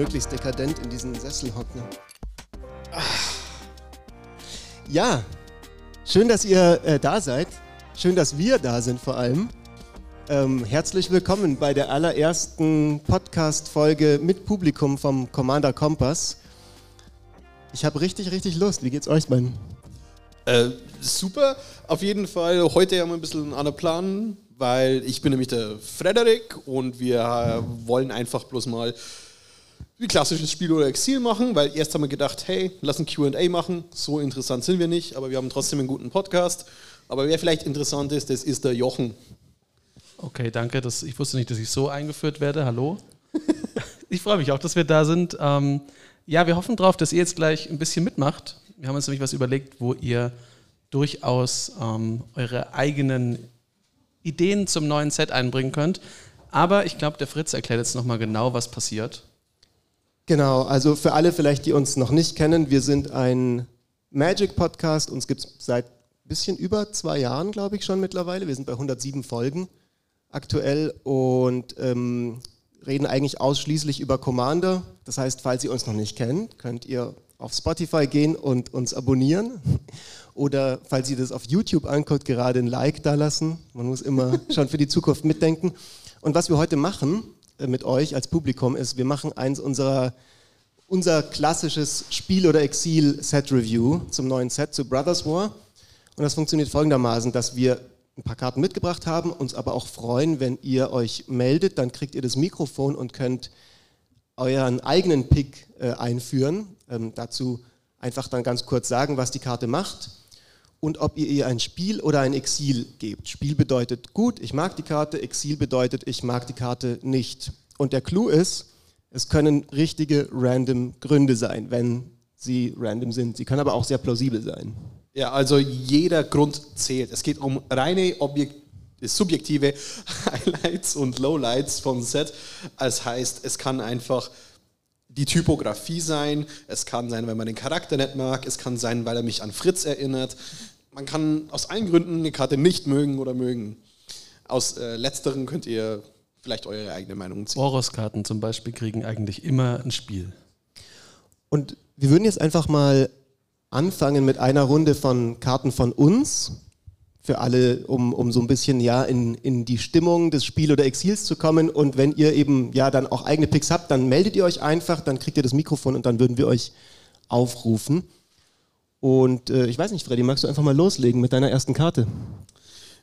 möglichst dekadent in diesen Sessel hocken. Ah. Ja, schön, dass ihr äh, da seid. Schön, dass wir da sind vor allem. Ähm, herzlich willkommen bei der allerersten Podcast-Folge mit Publikum vom Commander Kompass. Ich habe richtig, richtig Lust. Wie geht's euch beiden? Äh, super, auf jeden Fall. Heute haben wir ein bisschen einen Plan, weil ich bin nämlich der Frederik und wir äh, wollen einfach bloß mal wie klassisches Spiel oder Exil machen, weil erst haben wir gedacht, hey, lass ein QA machen. So interessant sind wir nicht, aber wir haben trotzdem einen guten Podcast. Aber wer vielleicht interessant ist, das ist der Jochen. Okay, danke. Das, ich wusste nicht, dass ich so eingeführt werde. Hallo. ich freue mich auch, dass wir da sind. Ähm, ja, wir hoffen darauf, dass ihr jetzt gleich ein bisschen mitmacht. Wir haben uns nämlich was überlegt, wo ihr durchaus ähm, eure eigenen Ideen zum neuen Set einbringen könnt. Aber ich glaube, der Fritz erklärt jetzt nochmal genau, was passiert. Genau, also für alle vielleicht, die uns noch nicht kennen, wir sind ein Magic-Podcast. Uns gibt es seit ein bisschen über zwei Jahren, glaube ich, schon mittlerweile. Wir sind bei 107 Folgen aktuell und ähm, reden eigentlich ausschließlich über Commander. Das heißt, falls ihr uns noch nicht kennt, könnt ihr auf Spotify gehen und uns abonnieren. Oder falls ihr das auf YouTube anguckt, gerade ein Like da lassen. Man muss immer schon für die Zukunft mitdenken. Und was wir heute machen mit euch als Publikum ist, wir machen eins unserer unser klassisches Spiel- oder Exil-Set-Review zum neuen Set, zu Brothers War. Und das funktioniert folgendermaßen, dass wir ein paar Karten mitgebracht haben, uns aber auch freuen, wenn ihr euch meldet, dann kriegt ihr das Mikrofon und könnt euren eigenen Pick äh, einführen. Ähm, dazu einfach dann ganz kurz sagen, was die Karte macht und ob ihr ihr ein Spiel oder ein Exil gebt. Spiel bedeutet gut, ich mag die Karte, Exil bedeutet, ich mag die Karte nicht. Und der Clou ist, es können richtige random Gründe sein, wenn sie random sind. Sie können aber auch sehr plausibel sein. Ja, also jeder Grund zählt. Es geht um reine Objekt subjektive Highlights und Lowlights vom Set. Das heißt, es kann einfach die Typografie sein, es kann sein, wenn man den Charakter nicht mag, es kann sein, weil er mich an Fritz erinnert. Man kann aus allen Gründen eine Karte nicht mögen oder mögen. Aus äh, letzteren könnt ihr vielleicht eure eigene Meinung ziehen. Boros-Karten zum Beispiel kriegen eigentlich immer ein Spiel. Und wir würden jetzt einfach mal anfangen mit einer Runde von Karten von uns. Für alle, um, um so ein bisschen ja in, in die Stimmung des Spiel- oder Exils zu kommen. Und wenn ihr eben ja dann auch eigene Picks habt, dann meldet ihr euch einfach, dann kriegt ihr das Mikrofon und dann würden wir euch aufrufen. Und äh, ich weiß nicht, Freddy, magst du einfach mal loslegen mit deiner ersten Karte?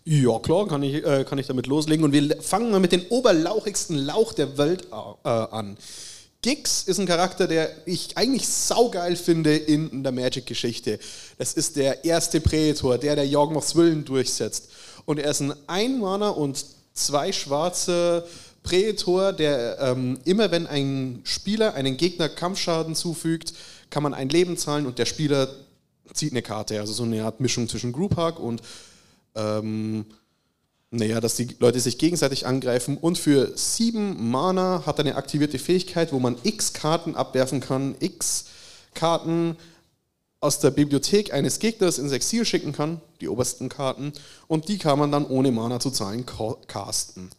Ja, klar, kann ich, äh, kann ich damit loslegen. Und wir fangen mal mit dem oberlauchigsten Lauch der Welt äh, an. Gix ist ein Charakter, der ich eigentlich saugeil finde in der Magic-Geschichte. Das ist der erste Prätor, der der Yawgmoth's Willen durchsetzt. Und er ist ein Einmaner und zwei schwarze Prätor, der ähm, immer wenn ein Spieler einen Gegner Kampfschaden zufügt, kann man ein Leben zahlen und der Spieler zieht eine Karte. Also so eine Art Mischung zwischen Group Hug und ähm, naja, dass die Leute sich gegenseitig angreifen. Und für sieben Mana hat er eine aktivierte Fähigkeit, wo man x Karten abwerfen kann, x Karten aus der Bibliothek eines Gegners ins Exil schicken kann, die obersten Karten, und die kann man dann ohne Mana zu zahlen casten.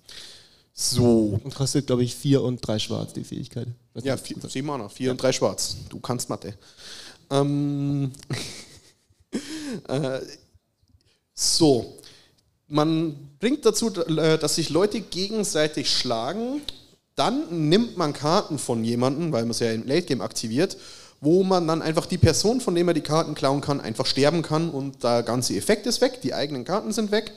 So. Und kostet, glaube ich, vier und drei Schwarz, die Fähigkeit. Was ja, vier, sieben Mana, vier ja. und drei Schwarz. Du kannst Mathe. Ähm, äh, so, man bringt dazu, äh, dass sich Leute gegenseitig schlagen. Dann nimmt man Karten von jemandem, weil man es ja im Late Game aktiviert, wo man dann einfach die Person, von der man die Karten klauen kann, einfach sterben kann und der ganze Effekt ist weg, die eigenen Karten sind weg.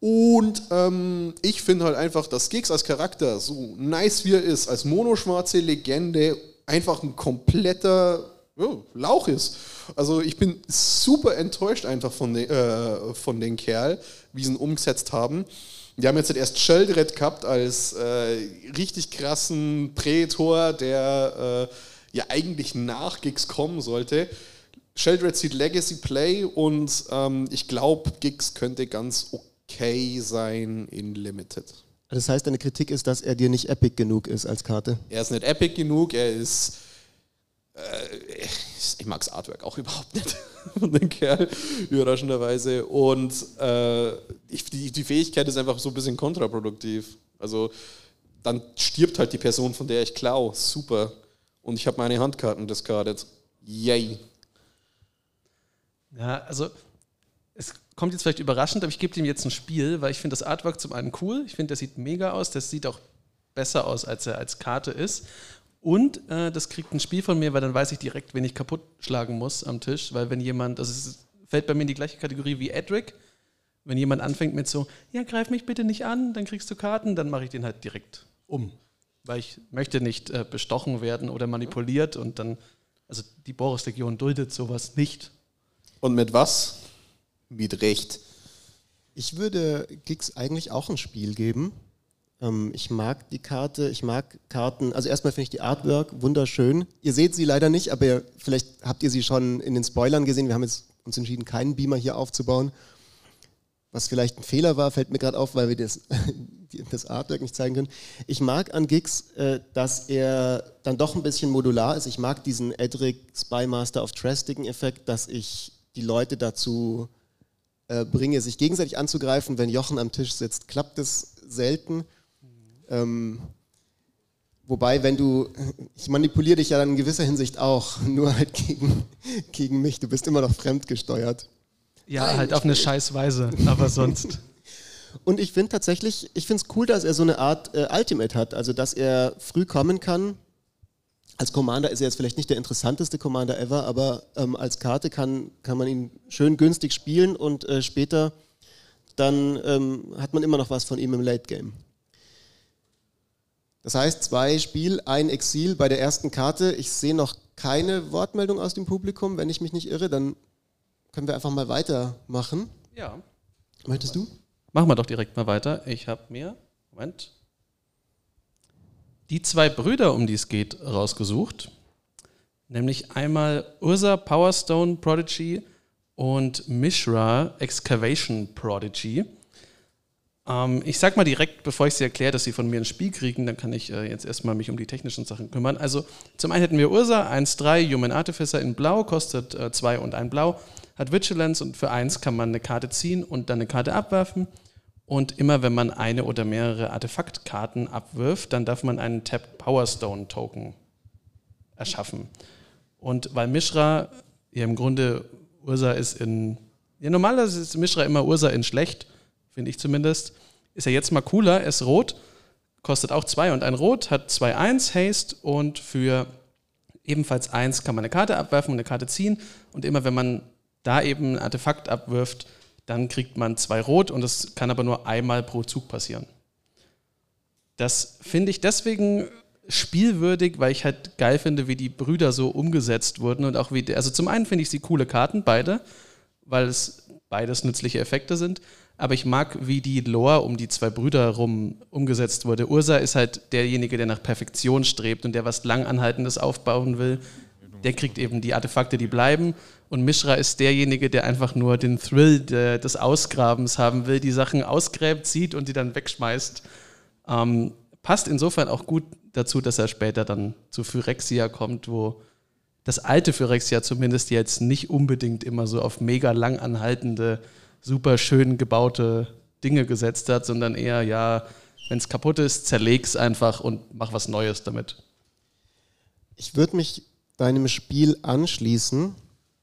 Und ähm, ich finde halt einfach, dass Giggs als Charakter, so nice wie er ist, als monoschwarze Legende, einfach ein kompletter oh, Lauch ist. Also ich bin super enttäuscht einfach von, de, äh, von den Kerl, wie sie ihn umgesetzt haben. Die haben jetzt halt erst Sheldred gehabt als äh, richtig krassen Prätor, der äh, ja eigentlich nach Gigs kommen sollte. Sheldred sieht Legacy Play und ähm, ich glaube, Gigs könnte ganz okay sein in Limited. Das heißt, deine Kritik ist, dass er dir nicht epic genug ist als Karte? Er ist nicht epic genug, er ist ich mag das Artwork auch überhaupt nicht von dem Kerl, überraschenderweise. Und äh, ich, die, die, Fähigkeit ist einfach so ein bisschen kontraproduktiv. Also dann stirbt halt die Person, von der ich klau. Super. Und ich habe meine Handkarten discarded. Yay. Ja, also es kommt jetzt vielleicht überraschend, aber ich gebe dem jetzt ein Spiel, weil ich finde das Artwork zum einen cool. Ich finde, der sieht mega aus. Das sieht auch besser aus, als er als Karte ist. Und äh, das kriegt ein Spiel von mir, weil dann weiß ich direkt, wen ich kaputt schlagen muss am Tisch. Weil wenn jemand, also es fällt bei mir in die gleiche Kategorie wie Edric. Wenn jemand anfängt mit so, ja, greif mich bitte nicht an, dann kriegst du Karten, dann mache ich den halt direkt um. Weil ich möchte nicht äh, bestochen werden oder manipuliert und dann, also die Boris-Legion duldet sowas nicht. Und mit was? Mit Recht. Ich würde Gigs eigentlich auch ein Spiel geben. Ähm, ich mag die Karte, ich mag Karten. Also erstmal finde ich die Artwork wunderschön. Ihr seht sie leider nicht, aber vielleicht habt ihr sie schon in den Spoilern gesehen. Wir haben jetzt uns entschieden, keinen Beamer hier aufzubauen. Was vielleicht ein Fehler war, fällt mir gerade auf, weil wir das, das Artwork nicht zeigen können. Ich mag an Gigs, äh, dass er dann doch ein bisschen modular ist. Ich mag diesen Edric Spymaster of Trastigen-Effekt, dass ich die Leute dazu äh, bringe, sich gegenseitig anzugreifen. Wenn Jochen am Tisch sitzt, klappt es selten. Ähm, wobei, wenn du, ich manipuliere dich ja dann in gewisser Hinsicht auch, nur halt gegen, gegen mich. Du bist immer noch fremdgesteuert. Ja, Nein, halt auf eine scheiß Weise, aber sonst. Und ich finde tatsächlich, ich finde es cool, dass er so eine Art äh, Ultimate hat, also dass er früh kommen kann. Als Commander ist er jetzt vielleicht nicht der interessanteste Commander ever, aber ähm, als Karte kann, kann man ihn schön günstig spielen und äh, später dann ähm, hat man immer noch was von ihm im Late Game. Das heißt, zwei Spiel, ein Exil bei der ersten Karte. Ich sehe noch keine Wortmeldung aus dem Publikum. Wenn ich mich nicht irre, dann können wir einfach mal weitermachen. Ja. Möchtest du? Machen wir doch direkt mal weiter. Ich habe mir, Moment, die zwei Brüder, um die es geht, rausgesucht. Nämlich einmal Ursa Powerstone Prodigy und Mishra Excavation Prodigy. Ähm, ich sag mal direkt, bevor ich sie erkläre, dass sie von mir ein Spiel kriegen, dann kann ich äh, jetzt erstmal mich um die technischen Sachen kümmern. Also zum einen hätten wir Ursa 1-3 Human Artificer in Blau, kostet 2 äh, und 1 Blau, hat Vigilance und für 1 kann man eine Karte ziehen und dann eine Karte abwerfen. Und immer wenn man eine oder mehrere Artefaktkarten abwirft, dann darf man einen Tapped Powerstone Token erschaffen. Und weil Mishra ja im Grunde Ursa ist in. Ja, normalerweise ist Mishra immer Ursa in schlecht finde ich zumindest. Ist er jetzt mal cooler, er ist rot, kostet auch 2 und ein Rot, hat 2-1 Haste und für ebenfalls 1 kann man eine Karte abwerfen und eine Karte ziehen. Und immer wenn man da eben ein Artefakt abwirft, dann kriegt man zwei Rot und das kann aber nur einmal pro Zug passieren. Das finde ich deswegen spielwürdig, weil ich halt geil finde, wie die Brüder so umgesetzt wurden und auch wie, also zum einen finde ich sie coole Karten, beide, weil es beides nützliche Effekte sind aber ich mag, wie die Lore um die zwei Brüder rum umgesetzt wurde. Ursa ist halt derjenige, der nach Perfektion strebt und der was Langanhaltendes aufbauen will. Der kriegt eben die Artefakte, die bleiben. Und Mishra ist derjenige, der einfach nur den Thrill de, des Ausgrabens haben will, die Sachen ausgräbt, sieht und die dann wegschmeißt. Ähm, passt insofern auch gut dazu, dass er später dann zu Phyrexia kommt, wo das alte Phyrexia zumindest jetzt nicht unbedingt immer so auf mega langanhaltende super schön gebaute Dinge gesetzt hat, sondern eher, ja, wenn es kaputt ist, zerleg's einfach und mach was Neues damit. Ich würde mich deinem Spiel anschließen,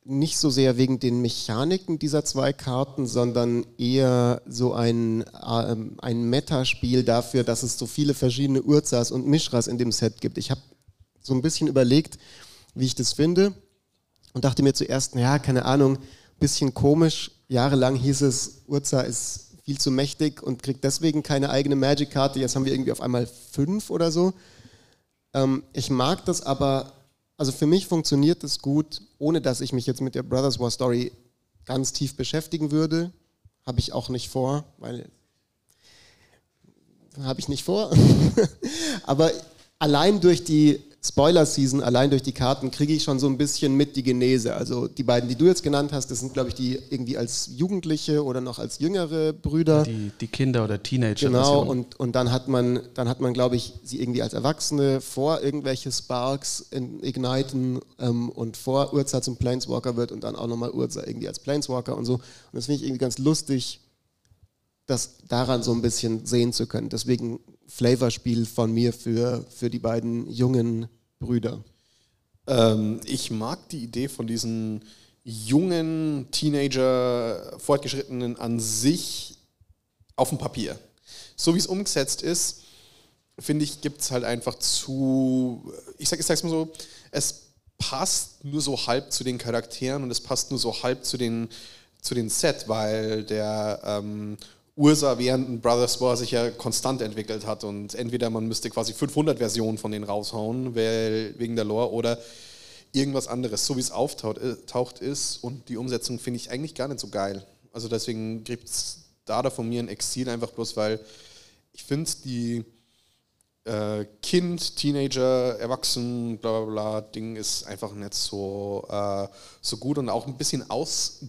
nicht so sehr wegen den Mechaniken dieser zwei Karten, sondern eher so ein, äh, ein Metaspiel dafür, dass es so viele verschiedene Urzas und Mishras in dem Set gibt. Ich habe so ein bisschen überlegt, wie ich das finde und dachte mir zuerst, ja, keine Ahnung, bisschen komisch, jahrelang hieß es, Urza ist viel zu mächtig und kriegt deswegen keine eigene Magic-Karte. Jetzt haben wir irgendwie auf einmal fünf oder so. Ähm, ich mag das aber, also für mich funktioniert das gut, ohne dass ich mich jetzt mit der Brothers War Story ganz tief beschäftigen würde. Habe ich auch nicht vor, weil habe ich nicht vor. aber allein durch die Spoiler-Season, allein durch die Karten, kriege ich schon so ein bisschen mit die Genese. Also die beiden, die du jetzt genannt hast, das sind, glaube ich, die irgendwie als Jugendliche oder noch als jüngere Brüder. Die, die Kinder- oder Teenager. Genau, und, und dann hat man, dann hat man, glaube ich, sie irgendwie als Erwachsene vor irgendwelche Sparks in, igniten ähm, und vor Urza zum Planeswalker wird und dann auch nochmal Urza irgendwie als Planeswalker und so. Und das finde ich irgendwie ganz lustig, das daran so ein bisschen sehen zu können. Deswegen Flavorspiel von mir für, für die beiden jungen Brüder. Ähm, ich mag die Idee von diesen jungen Teenager, Fortgeschrittenen an sich auf dem Papier. So wie es umgesetzt ist, finde ich, gibt es halt einfach zu, ich, sag, ich mal so, es passt nur so halb zu den Charakteren und es passt nur so halb zu den, zu den Set, weil der ähm, Ursa während Brothers War sich ja konstant entwickelt hat und entweder man müsste quasi 500 Versionen von denen raushauen, weil, wegen der Lore, oder irgendwas anderes, so wie es auftaucht äh, ist und die Umsetzung finde ich eigentlich gar nicht so geil. Also deswegen gibt es da, da von mir ein Exil einfach bloß, weil ich finde die äh, Kind, Teenager, Erwachsen, bla bla bla Ding ist einfach nicht so, äh, so gut und auch ein bisschen aus.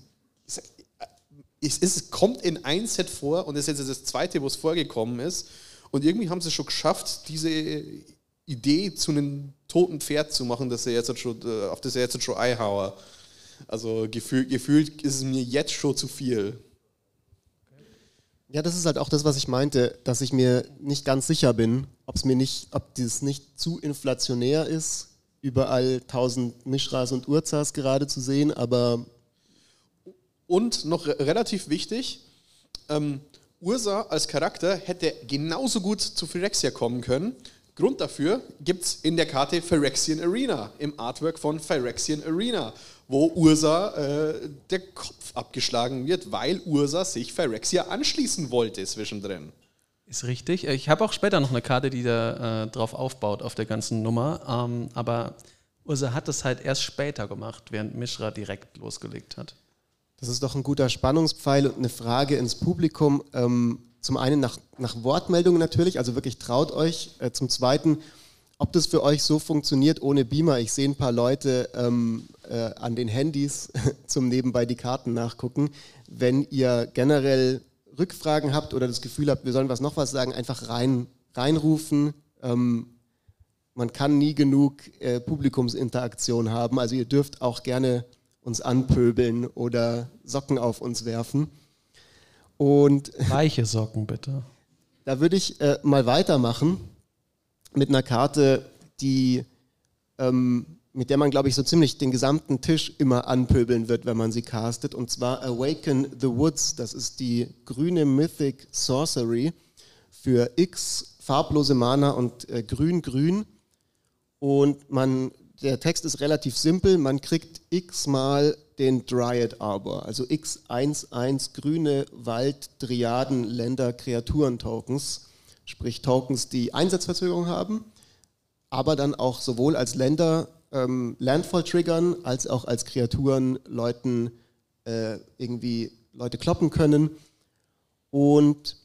Es, es kommt in ein Set vor und es ist jetzt das zweite, wo es vorgekommen ist. Und irgendwie haben sie es schon geschafft, diese Idee zu einem toten Pferd zu machen, dass er jetzt schon, äh, auf das er jetzt schon Ei haue. Also gefühlt, gefühlt ist es mir jetzt schon zu viel. Ja, das ist halt auch das, was ich meinte, dass ich mir nicht ganz sicher bin, ob es mir nicht, ob dieses nicht zu inflationär ist, überall tausend Mischras und Urzas gerade zu sehen, aber. Und noch relativ wichtig, ähm, Ursa als Charakter hätte genauso gut zu Phyrexia kommen können. Grund dafür gibt es in der Karte Phyrexian Arena, im Artwork von Phyrexian Arena, wo Ursa äh, der Kopf abgeschlagen wird, weil Ursa sich Phyrexia anschließen wollte zwischendrin. Ist richtig. Ich habe auch später noch eine Karte, die da äh, drauf aufbaut, auf der ganzen Nummer. Ähm, aber Ursa hat es halt erst später gemacht, während Mishra direkt losgelegt hat. Das ist doch ein guter Spannungspfeil und eine Frage ins Publikum. Ähm, zum einen nach, nach Wortmeldungen natürlich, also wirklich traut euch. Äh, zum zweiten, ob das für euch so funktioniert ohne Beamer. Ich sehe ein paar Leute ähm, äh, an den Handys zum nebenbei die Karten nachgucken. Wenn ihr generell Rückfragen habt oder das Gefühl habt, wir sollen was noch was sagen, einfach rein, reinrufen. Ähm, man kann nie genug äh, Publikumsinteraktion haben. Also ihr dürft auch gerne uns anpöbeln oder Socken auf uns werfen. Und Weiche Socken bitte. Da würde ich äh, mal weitermachen mit einer Karte, die, ähm, mit der man, glaube ich, so ziemlich den gesamten Tisch immer anpöbeln wird, wenn man sie castet. Und zwar Awaken the Woods. Das ist die grüne Mythic Sorcery für X, farblose Mana und grün-grün. Äh, und man, der Text ist relativ simpel. Man kriegt X mal den Dryad Arbor, also X11 grüne Wald, Driaden, Länder, Kreaturen-Tokens, sprich Tokens, die Einsatzverzögerung haben, aber dann auch sowohl als Länder ähm, Landfall triggern, als auch als Kreaturen Leuten äh, irgendwie Leute kloppen können. Und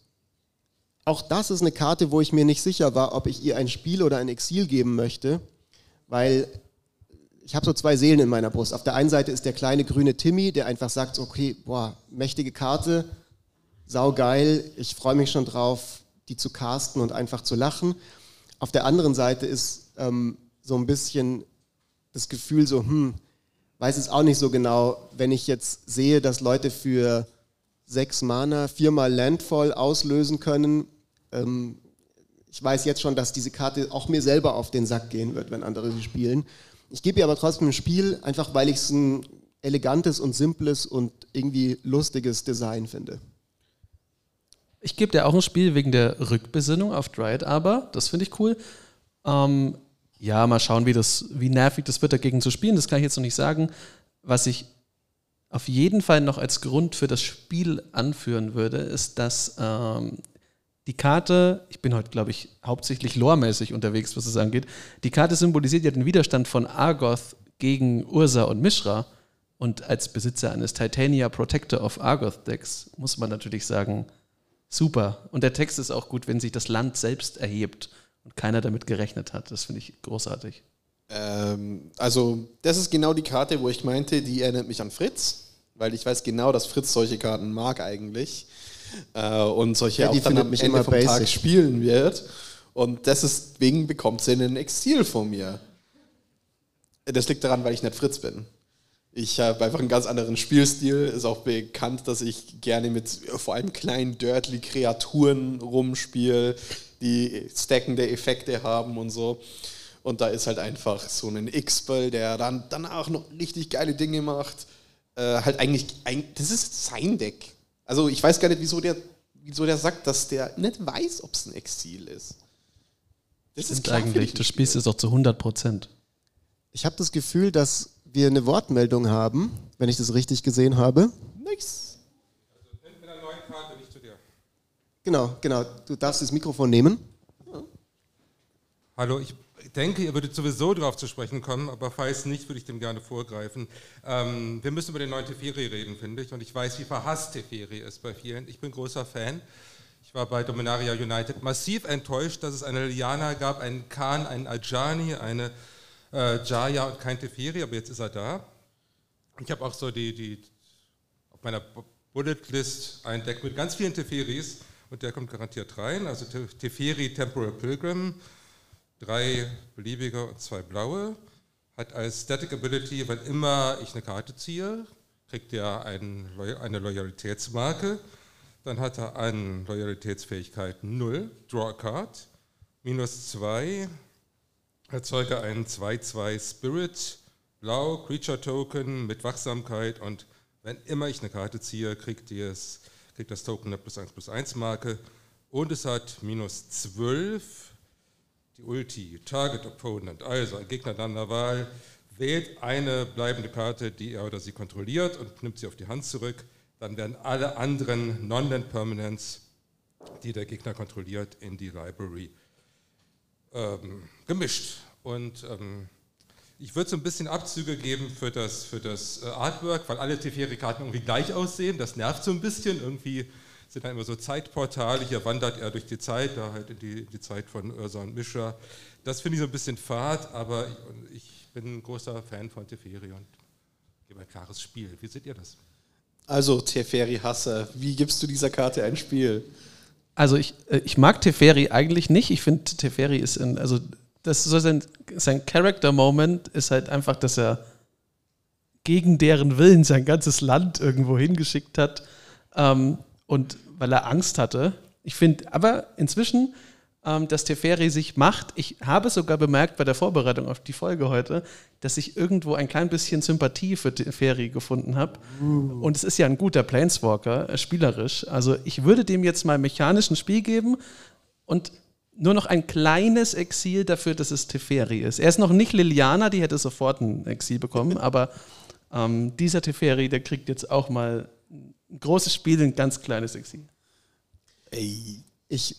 auch das ist eine Karte, wo ich mir nicht sicher war, ob ich ihr ein Spiel oder ein Exil geben möchte, weil ich habe so zwei Seelen in meiner Brust. Auf der einen Seite ist der kleine grüne Timmy, der einfach sagt, okay, boah, mächtige Karte, saugeil, ich freue mich schon drauf, die zu casten und einfach zu lachen. Auf der anderen Seite ist ähm, so ein bisschen das Gefühl so, hm, weiß es auch nicht so genau, wenn ich jetzt sehe, dass Leute für sechs Mana viermal Landfall auslösen können. Ähm, ich weiß jetzt schon, dass diese Karte auch mir selber auf den Sack gehen wird, wenn andere sie spielen. Ich gebe ihr aber trotzdem ein Spiel, einfach weil ich es ein elegantes und simples und irgendwie lustiges Design finde. Ich gebe dir auch ein Spiel wegen der Rückbesinnung auf Dryad, aber das finde ich cool. Ähm, ja, mal schauen, wie, das, wie nervig das wird, dagegen zu spielen. Das kann ich jetzt noch nicht sagen. Was ich auf jeden Fall noch als Grund für das Spiel anführen würde, ist, dass ähm, die Karte, ich bin heute, glaube ich, hauptsächlich loremäßig unterwegs, was es angeht. Die Karte symbolisiert ja den Widerstand von Argoth gegen Ursa und Mishra. Und als Besitzer eines Titania Protector of Argoth Decks muss man natürlich sagen, super. Und der Text ist auch gut, wenn sich das Land selbst erhebt und keiner damit gerechnet hat. Das finde ich großartig. Ähm, also, das ist genau die Karte, wo ich meinte, die erinnert mich an Fritz, weil ich weiß genau, dass Fritz solche Karten mag eigentlich äh, und solche ja, auch dann am Ende vom basic. Tag spielen wird. Und deswegen bekommt sie einen Exil von mir. Das liegt daran, weil ich nicht Fritz bin. Ich habe einfach einen ganz anderen Spielstil. Ist auch bekannt, dass ich gerne mit vor allem kleinen dirtly Kreaturen rumspiele, die stackende Effekte haben und so. Und da ist halt einfach so ein X-Bell, der dann danach noch richtig geile Dinge macht. Äh, halt eigentlich, ein, das ist sein Deck. Also ich weiß gar nicht, wieso der, wieso der sagt, dass der nicht weiß, ob es ein Exil ist. Das Stimmt ist eigentlich, du spielst es doch zu 100 Prozent. Ich habe das Gefühl, dass wir eine Wortmeldung haben, wenn ich das richtig gesehen habe. Nice. Also mit einer neuen Karte, nicht zu dir. Genau, genau. Du darfst das Mikrofon nehmen. Hallo, ich denke, ihr würdet sowieso darauf zu sprechen kommen, aber falls nicht, würde ich dem gerne vorgreifen. Ähm, wir müssen über den neuen Teferi reden, finde ich, und ich weiß, wie verhasst Teferi ist bei vielen. Ich bin großer Fan. Ich war bei Dominaria United massiv enttäuscht, dass es eine Liliana gab, einen Khan, einen Ajani, eine äh, Jaya und kein Teferi, aber jetzt ist er da. Ich habe auch so die, die auf meiner Bullet List ein Deck mit ganz vielen Teferis und der kommt garantiert rein. Also Teferi Temporal Pilgrim, drei beliebige und zwei blaue. Hat als Static Ability, wenn immer ich eine Karte ziehe, kriegt er ein, eine Loyalitätsmarke. Dann hat er an Loyalitätsfähigkeit 0, Draw a Card, minus 2, erzeuge einen 2-2 Spirit, blau, Creature Token mit Wachsamkeit und wenn immer ich eine Karte ziehe, kriegt, kriegt das Token eine plus 1 plus 1 Marke und es hat minus 12 die Ulti, Target Opponent, also ein Gegner deiner Wahl, wählt eine bleibende Karte, die er oder sie kontrolliert und nimmt sie auf die Hand zurück. Dann werden alle anderen Non-Land-Permanents, die der Gegner kontrolliert, in die Library ähm, gemischt. Und ähm, ich würde so ein bisschen Abzüge geben für das, für das äh, Artwork, weil alle Teferi-Karten irgendwie gleich aussehen. Das nervt so ein bisschen. Irgendwie sind da immer so Zeitportale. Hier wandert er durch die Zeit, da halt in die, in die Zeit von Ursa und Mischa. Das finde ich so ein bisschen fad, aber ich, ich bin ein großer Fan von Teferi und gebe ein klares Spiel. Wie seht ihr das? Also, Teferi-Hasser, wie gibst du dieser Karte ein Spiel? Also, ich, äh, ich mag Teferi eigentlich nicht. Ich finde, Teferi ist in, also, das so sein, sein Character-Moment ist halt einfach, dass er gegen deren Willen sein ganzes Land irgendwo hingeschickt hat. Ähm, und weil er Angst hatte. Ich finde aber inzwischen, ähm, dass Teferi sich macht, ich habe sogar bemerkt bei der Vorbereitung auf die Folge heute, dass ich irgendwo ein klein bisschen Sympathie für Teferi gefunden habe. Uh. Und es ist ja ein guter Planeswalker, äh, spielerisch. Also ich würde dem jetzt mal mechanisch ein Spiel geben und nur noch ein kleines Exil dafür, dass es Teferi ist. Er ist noch nicht Liliana, die hätte sofort ein Exil bekommen, aber ähm, dieser Teferi, der kriegt jetzt auch mal ein großes Spiel, ein ganz kleines Exil. Ey. Ich,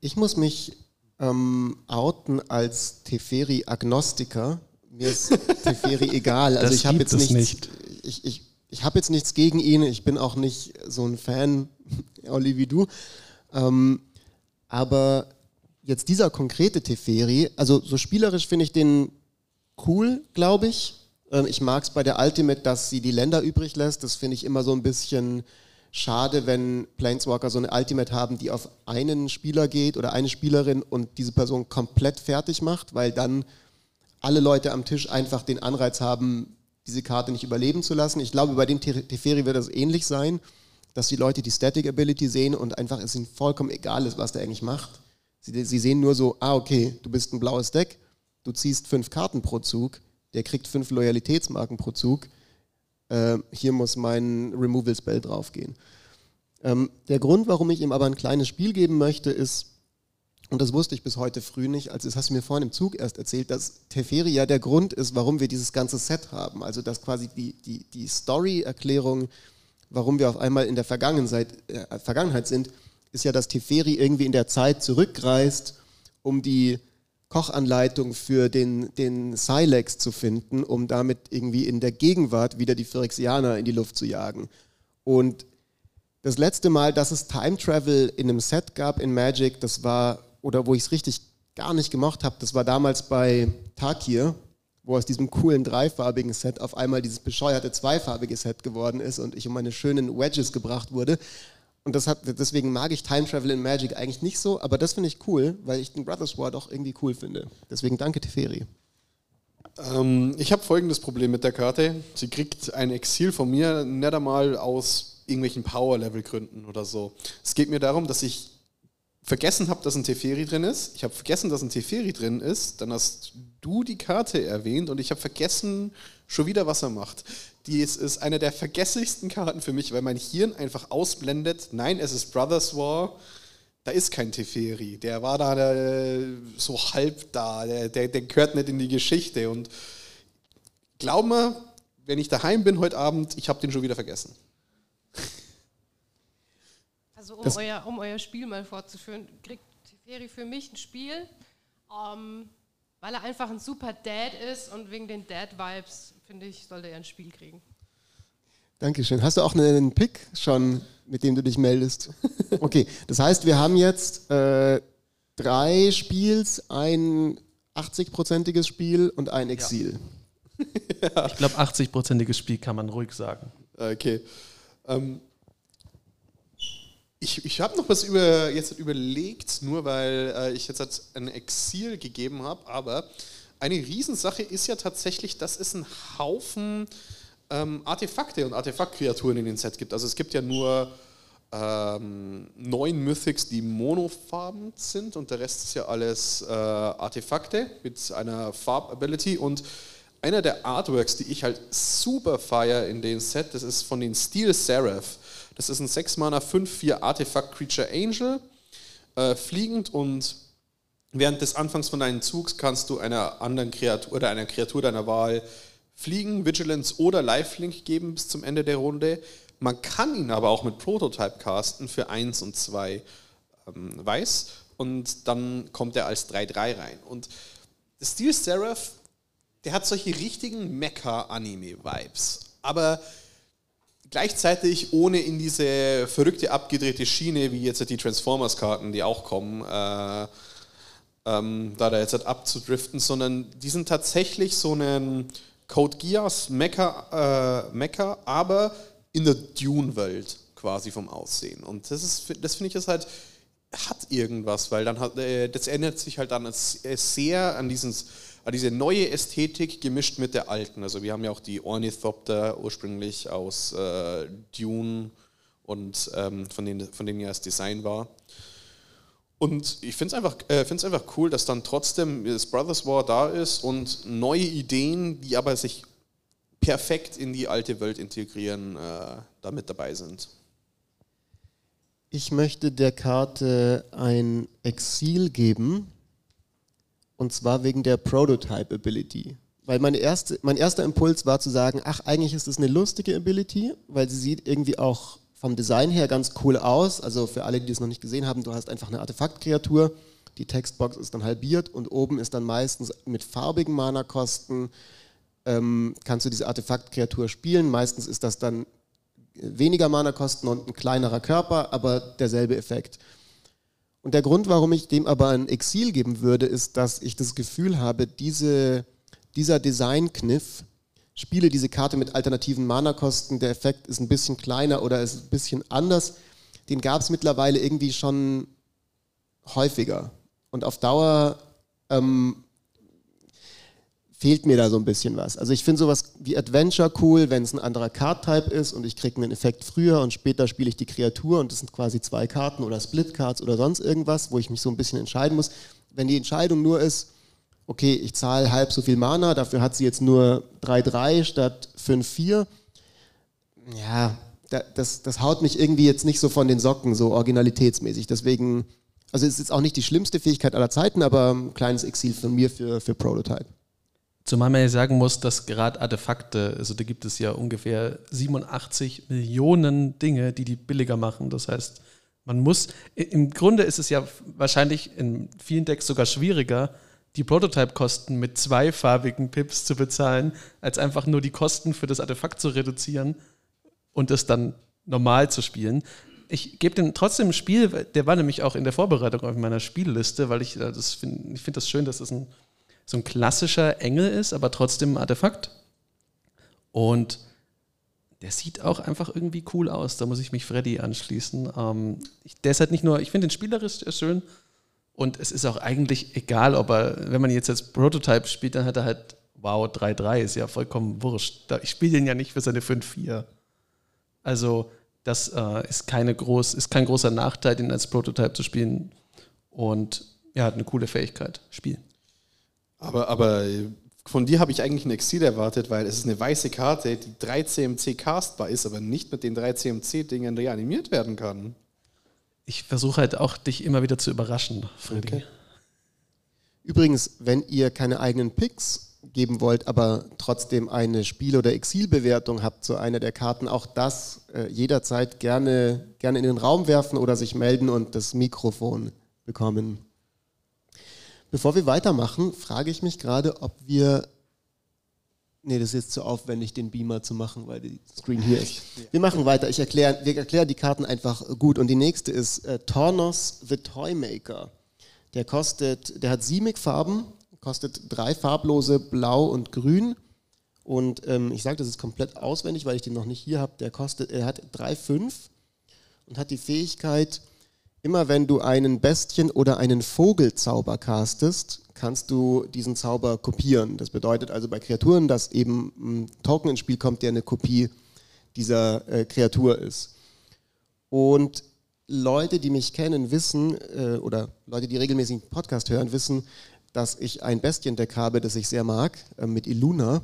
ich muss mich ähm, outen als Teferi-Agnostiker. Mir ist Teferi egal. Also das ich habe jetzt nichts, nicht. Ich, ich, ich habe jetzt nichts gegen ihn. Ich bin auch nicht so ein Fan, Olli, wie du. Ähm, aber jetzt dieser konkrete Teferi, also so spielerisch finde ich den cool, glaube ich. Ähm, ich mag es bei der Ultimate, dass sie die Länder übrig lässt. Das finde ich immer so ein bisschen schade, wenn Planeswalker so eine Ultimate haben, die auf einen Spieler geht oder eine Spielerin und diese Person komplett fertig macht, weil dann alle Leute am Tisch einfach den Anreiz haben, diese Karte nicht überleben zu lassen. Ich glaube, bei dem Teferi wird das ähnlich sein, dass die Leute die Static Ability sehen und einfach es ihnen vollkommen egal ist, was der eigentlich macht. Sie, sie sehen nur so, ah, okay, du bist ein blaues Deck, du ziehst fünf Karten pro Zug, der kriegt fünf Loyalitätsmarken pro Zug. Äh, hier muss mein Removal Spell draufgehen. Ähm, der Grund, warum ich ihm aber ein kleines Spiel geben möchte, ist, und das wusste ich bis heute früh nicht, also das hast du mir vorhin im Zug erst erzählt, dass Teferi ja der Grund ist, warum wir dieses ganze Set haben. Also dass quasi die, die, die Story-Erklärung, warum wir auf einmal in der Vergangenheit, äh, Vergangenheit sind, ist ja, dass Teferi irgendwie in der Zeit zurückreist, um die Kochanleitung für den, den Silex zu finden, um damit irgendwie in der Gegenwart wieder die Phyrexianer in die Luft zu jagen. Und das letzte Mal, dass es Time Travel in einem Set gab in Magic, das war, oder wo ich es richtig gar nicht gemocht habe, das war damals bei Takir, wo aus diesem coolen dreifarbigen Set auf einmal dieses bescheuerte zweifarbige Set geworden ist und ich um meine schönen Wedges gebracht wurde. Und hat, deswegen mag ich Time Travel in Magic eigentlich nicht so, aber das finde ich cool, weil ich den Brothers War doch irgendwie cool finde. Deswegen danke Teferi. Ähm, ich habe folgendes Problem mit der Karte. Sie kriegt ein Exil von mir nicht einmal aus irgendwelchen Power-Level-Gründen oder so. Es geht mir darum, dass ich vergessen habe, dass ein Teferi drin ist. Ich habe vergessen, dass ein Teferi drin ist. Dann hast du die Karte erwähnt und ich habe vergessen schon wieder, was er macht. Die ist, ist eine der vergesslichsten Karten für mich, weil mein Hirn einfach ausblendet. Nein, es ist Brothers War. Da ist kein Teferi. Der war da der, so halb da. Der, der, der gehört nicht in die Geschichte. Und glaub mir, wenn ich daheim bin heute Abend, ich habe den schon wieder vergessen. Also um euer, um euer Spiel mal fortzuführen, kriegt Teferi für mich ein Spiel, ähm, weil er einfach ein super Dad ist und wegen den Dad-Vibes, finde ich, sollte er ein Spiel kriegen. Dankeschön. Hast du auch einen Pick schon, mit dem du dich meldest? Okay, das heißt, wir haben jetzt äh, drei Spiels, ein 80-prozentiges Spiel und ein Exil. Ja. Ich glaube, 80-prozentiges Spiel kann man ruhig sagen. Okay. Ähm, ich, ich habe noch was über, jetzt überlegt, nur weil äh, ich jetzt ein Exil gegeben habe, aber eine Riesensache ist ja tatsächlich, dass es einen Haufen ähm, Artefakte und Artefaktkreaturen in den Set gibt. Also es gibt ja nur ähm, neun Mythics, die monofarben sind und der Rest ist ja alles äh, Artefakte mit einer Farbability und einer der Artworks, die ich halt super feier in dem Set, das ist von den Steel Seraph. Das ist ein 6 Mana 5-4 Artifact Creature Angel, äh, fliegend und während des Anfangs von deinen Zugs kannst du einer anderen Kreatur oder einer Kreatur deiner Wahl Fliegen, Vigilance oder Lifelink geben bis zum Ende der Runde. Man kann ihn aber auch mit Prototype casten für 1 und 2 ähm, weiß und dann kommt er als 3-3 rein. Und Steel Seraph, der hat solche richtigen Mecha-Anime-Vibes, aber gleichzeitig ohne in diese verrückte abgedrehte Schiene, wie jetzt die Transformers-Karten, die auch kommen, äh, ähm, da da jetzt halt abzudriften, sondern die sind tatsächlich so einen Code Geass Mecha, äh, Mecha aber in der Dune-Welt quasi vom Aussehen. Und das ist, das finde ich ist halt, hat irgendwas, weil dann hat, äh, das ändert sich halt dann sehr an dieses diese neue Ästhetik gemischt mit der alten. Also wir haben ja auch die Ornithopter ursprünglich aus äh, Dune und ähm, von, denen, von denen ja das Design war. Und ich finde es einfach, äh, einfach cool, dass dann trotzdem das Brothers War da ist und neue Ideen, die aber sich perfekt in die alte Welt integrieren, äh, da mit dabei sind. Ich möchte der Karte ein Exil geben, und zwar wegen der Prototype Ability. Weil meine erste, mein erster Impuls war zu sagen, ach, eigentlich ist es eine lustige Ability, weil sie sieht irgendwie auch vom Design her ganz cool aus. Also für alle, die das noch nicht gesehen haben, du hast einfach eine Artefaktkreatur, die Textbox ist dann halbiert und oben ist dann meistens mit farbigen Mana-Kosten, ähm, kannst du diese Artefaktkreatur spielen. Meistens ist das dann weniger Mana-Kosten und ein kleinerer Körper, aber derselbe Effekt. Und der Grund, warum ich dem aber ein Exil geben würde, ist, dass ich das Gefühl habe, diese, dieser Designkniff, spiele diese Karte mit alternativen Mana-Kosten, der Effekt ist ein bisschen kleiner oder ist ein bisschen anders, den gab es mittlerweile irgendwie schon häufiger. Und auf Dauer ähm, fehlt mir da so ein bisschen was. Also ich finde sowas wie Adventure cool, wenn es ein anderer Card-Type ist und ich kriege einen Effekt früher und später spiele ich die Kreatur und das sind quasi zwei Karten oder Split-Cards oder sonst irgendwas, wo ich mich so ein bisschen entscheiden muss. Wenn die Entscheidung nur ist, okay, ich zahle halb so viel Mana, dafür hat sie jetzt nur 3-3 statt 5-4, ja, das, das haut mich irgendwie jetzt nicht so von den Socken, so originalitätsmäßig. Deswegen, also es ist jetzt auch nicht die schlimmste Fähigkeit aller Zeiten, aber ein kleines Exil von mir für, für Prototype. Zumal man ja sagen muss, dass gerade Artefakte, also da gibt es ja ungefähr 87 Millionen Dinge, die die billiger machen. Das heißt, man muss, im Grunde ist es ja wahrscheinlich in vielen Decks sogar schwieriger, die Prototype-Kosten mit zweifarbigen Pips zu bezahlen, als einfach nur die Kosten für das Artefakt zu reduzieren und es dann normal zu spielen. Ich gebe dem trotzdem ein Spiel, der war nämlich auch in der Vorbereitung auf meiner Spielliste, weil ich das finde, ich finde das schön, dass es das ein so ein klassischer Engel ist, aber trotzdem ein Artefakt. Und der sieht auch einfach irgendwie cool aus. Da muss ich mich Freddy anschließen. Ähm, ich, der ist halt nicht nur, ich finde den spielerisch schön und es ist auch eigentlich egal, ob er, wenn man jetzt als Prototype spielt, dann hat er halt, wow, 3-3, ist ja vollkommen wurscht. Ich spiele den ja nicht für seine 5-4. Also, das äh, ist, keine groß, ist kein großer Nachteil, den als Prototype zu spielen. und ja, hat eine coole Fähigkeit, spielen. Aber, aber von dir habe ich eigentlich ein Exil erwartet, weil es ist eine weiße Karte, die 3 CMC castbar ist, aber nicht mit den 3 CMC-Dingen reanimiert werden kann. Ich versuche halt auch, dich immer wieder zu überraschen, Freddy. Okay. Übrigens, wenn ihr keine eigenen Picks geben wollt, aber trotzdem eine Spiel- oder Exilbewertung habt zu einer der Karten, auch das äh, jederzeit gerne, gerne in den Raum werfen oder sich melden und das Mikrofon bekommen. Bevor wir weitermachen, frage ich mich gerade, ob wir. Nee, das ist jetzt zu aufwendig, den Beamer zu machen, weil die Screen hier ist. Wir machen weiter. Ich erkläre, wir erklären die Karten einfach gut. Und die nächste ist äh, Tornos the Toymaker. Der kostet, der hat Simic-Farben, kostet drei farblose Blau und Grün. Und ähm, ich sage das ist komplett auswendig, weil ich den noch nicht hier habe. Der kostet, er hat 3,5 und hat die Fähigkeit, immer wenn du einen Bestien- oder einen Vogelzauber castest, kannst du diesen Zauber kopieren. Das bedeutet also bei Kreaturen, dass eben ein Token ins Spiel kommt, der eine Kopie dieser äh, Kreatur ist. Und Leute, die mich kennen, wissen, äh, oder Leute, die regelmäßig einen Podcast hören, wissen, dass ich ein Bestiendeck habe, das ich sehr mag, äh, mit Iluna.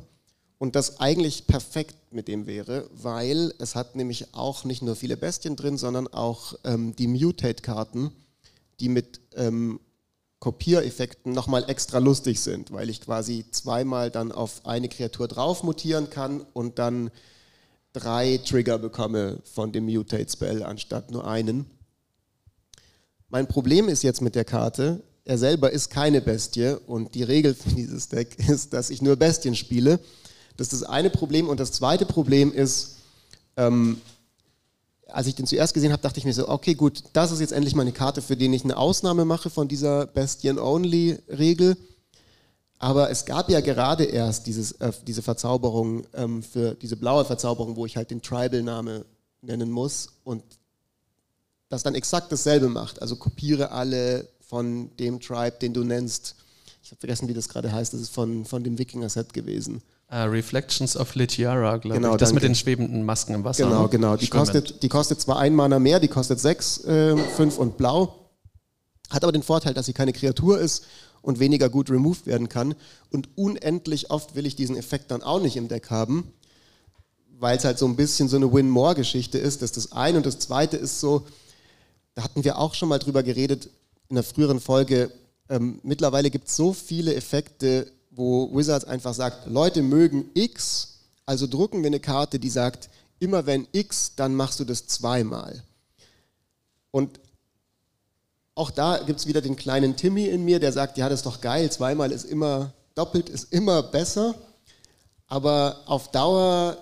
Und das eigentlich perfekt mit dem wäre, weil es hat nämlich auch nicht nur viele Bestien drin, sondern auch ähm, die Mutate-Karten, die mit ähm, Kopiereffekten nochmal extra lustig sind, weil ich quasi zweimal dann auf eine Kreatur drauf mutieren kann und dann drei Trigger bekomme von dem Mutate-Spell anstatt nur einen. Mein Problem ist jetzt mit der Karte, er selber ist keine Bestie und die Regel für dieses Deck ist, dass ich nur Bestien spiele. Das ist das eine Problem. Und das zweite Problem ist, ähm, als ich den zuerst gesehen habe, dachte ich mir so, okay, gut, das ist jetzt endlich mal eine Karte, für die ich eine Ausnahme mache von dieser Bestien-Only-Regel. Aber es gab ja gerade erst dieses, äh, diese Verzauberung ähm, für diese blaue Verzauberung, wo ich halt den Tribal-Name nennen muss und das dann exakt dasselbe macht. Also kopiere alle von dem Tribe, den du nennst. Ich habe vergessen, wie das gerade heißt. Das ist von, von dem Wikinger-Set gewesen. Uh, Reflections of Litiara, glaube genau, ich. Das danke. mit den schwebenden Masken im Wasser. Genau, ne? genau. Die kostet, die kostet zwar ein Mana mehr, die kostet sechs, äh, fünf und blau, hat aber den Vorteil, dass sie keine Kreatur ist und weniger gut removed werden kann. Und unendlich oft will ich diesen Effekt dann auch nicht im Deck haben, weil es halt so ein bisschen so eine Win-More-Geschichte ist. Das ist das eine. Und das zweite ist so, da hatten wir auch schon mal drüber geredet in der früheren Folge. Ähm, mittlerweile gibt es so viele Effekte, wo Wizards einfach sagt, Leute mögen X, also drucken wir eine Karte, die sagt, immer wenn X, dann machst du das zweimal. Und auch da gibt es wieder den kleinen Timmy in mir, der sagt, ja, das ist doch geil, zweimal ist immer, doppelt ist immer besser. Aber auf Dauer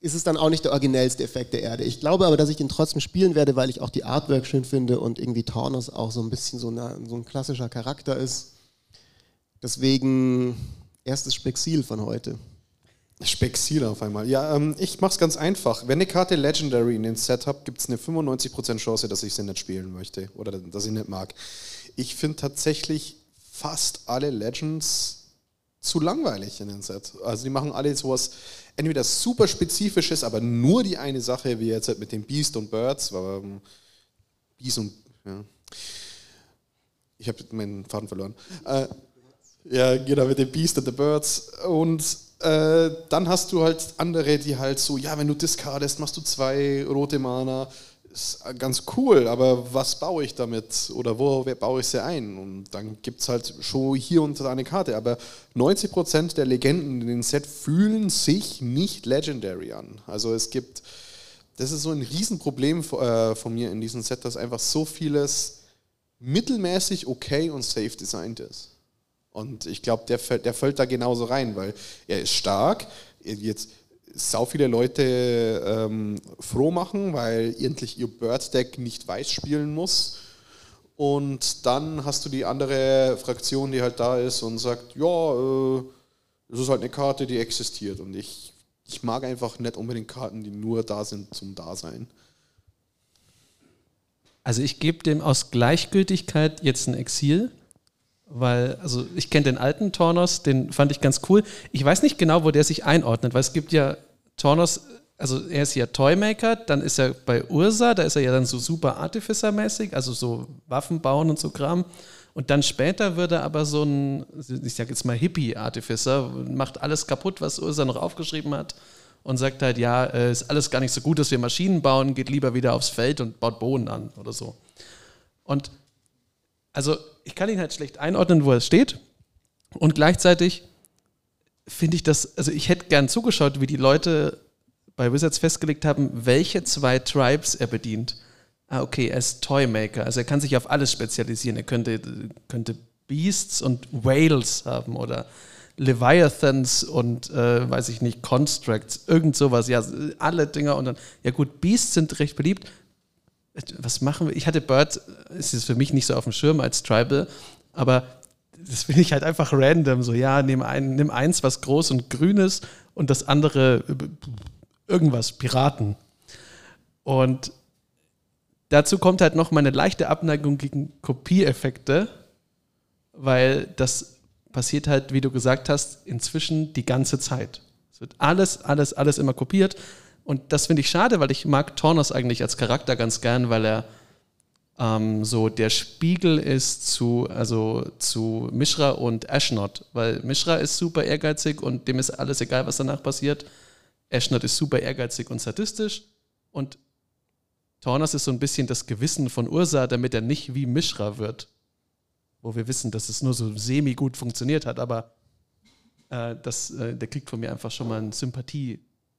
ist es dann auch nicht der originellste Effekt der Erde. Ich glaube aber, dass ich den trotzdem spielen werde, weil ich auch die Artwork schön finde und irgendwie Taunus auch so ein bisschen so, eine, so ein klassischer Charakter ist. Deswegen erstes Spexil von heute. Spexil auf einmal. Ja, ähm, ich mach's ganz einfach. Wenn eine Karte Legendary in den Set habe, gibt es eine 95% Chance, dass ich sie nicht spielen möchte oder dass ich nicht mag. Ich finde tatsächlich fast alle Legends zu langweilig in den Set. Also die machen alle sowas entweder super spezifisches, aber nur die eine Sache, wie jetzt halt mit den Beast und Birds. Ähm, Beast und ja. Ich habe meinen Faden verloren. Äh, ja, genau, mit den Beast and the Birds. Und äh, dann hast du halt andere, die halt so, ja, wenn du discardest, machst du zwei rote Mana ist ganz cool, aber was baue ich damit oder wo baue ich sie ein? Und dann gibt es halt schon hier und da eine Karte. Aber 90% der Legenden in dem Set fühlen sich nicht legendary an. Also es gibt, das ist so ein Riesenproblem äh, von mir in diesem Set, dass einfach so vieles mittelmäßig okay und safe designt ist. Und ich glaube, der, der fällt da genauso rein, weil er ist stark. Jetzt sau viele Leute ähm, froh machen, weil endlich ihr Bird-Deck nicht weiß spielen muss. Und dann hast du die andere Fraktion, die halt da ist und sagt, ja, äh, das ist halt eine Karte, die existiert. Und ich, ich mag einfach nicht unbedingt Karten, die nur da sind zum Dasein. Also ich gebe dem aus Gleichgültigkeit jetzt ein Exil, weil, also ich kenne den alten Tornos, den fand ich ganz cool. Ich weiß nicht genau, wo der sich einordnet, weil es gibt ja, Tornos also er ist ja Toymaker, dann ist er bei Ursa, da ist er ja dann so super Artificer-mäßig, also so Waffen bauen und so Kram. Und dann später wird er aber so ein, ich sag jetzt mal Hippie-Artificer, macht alles kaputt, was Ursa noch aufgeschrieben hat und sagt halt, ja, äh, ist alles gar nicht so gut, dass wir Maschinen bauen, geht lieber wieder aufs Feld und baut Bohnen an oder so. Und also ich kann ihn halt schlecht einordnen, wo er steht. Und gleichzeitig finde ich das, also ich hätte gern zugeschaut, wie die Leute bei Wizards festgelegt haben, welche zwei Tribes er bedient. Ah, okay, er ist Toymaker, also er kann sich auf alles spezialisieren. Er könnte, könnte Beasts und Whales haben oder Leviathans und äh, weiß ich nicht, Constructs, irgend sowas. Ja, alle Dinger und dann, ja gut, Beasts sind recht beliebt. Was machen wir? Ich hatte Bird, es ist für mich nicht so auf dem Schirm als Tribal, aber das finde ich halt einfach random. So, ja, nimm, ein, nimm eins, was groß und grün ist und das andere irgendwas, Piraten. Und dazu kommt halt noch meine leichte Abneigung gegen Kopiereffekte, weil das passiert halt, wie du gesagt hast, inzwischen die ganze Zeit. Es wird alles, alles, alles immer kopiert. Und das finde ich schade, weil ich mag Tornos eigentlich als Charakter ganz gern, weil er ähm, so der Spiegel ist zu, also zu Mishra und Ashnot. Weil Mishra ist super ehrgeizig und dem ist alles egal, was danach passiert. Ashnot ist super ehrgeizig und sadistisch. Und Tornos ist so ein bisschen das Gewissen von Ursa, damit er nicht wie Mishra wird wo wir wissen, dass es nur so semi-gut funktioniert hat, aber äh, das, äh, der kriegt von mir einfach schon mal ein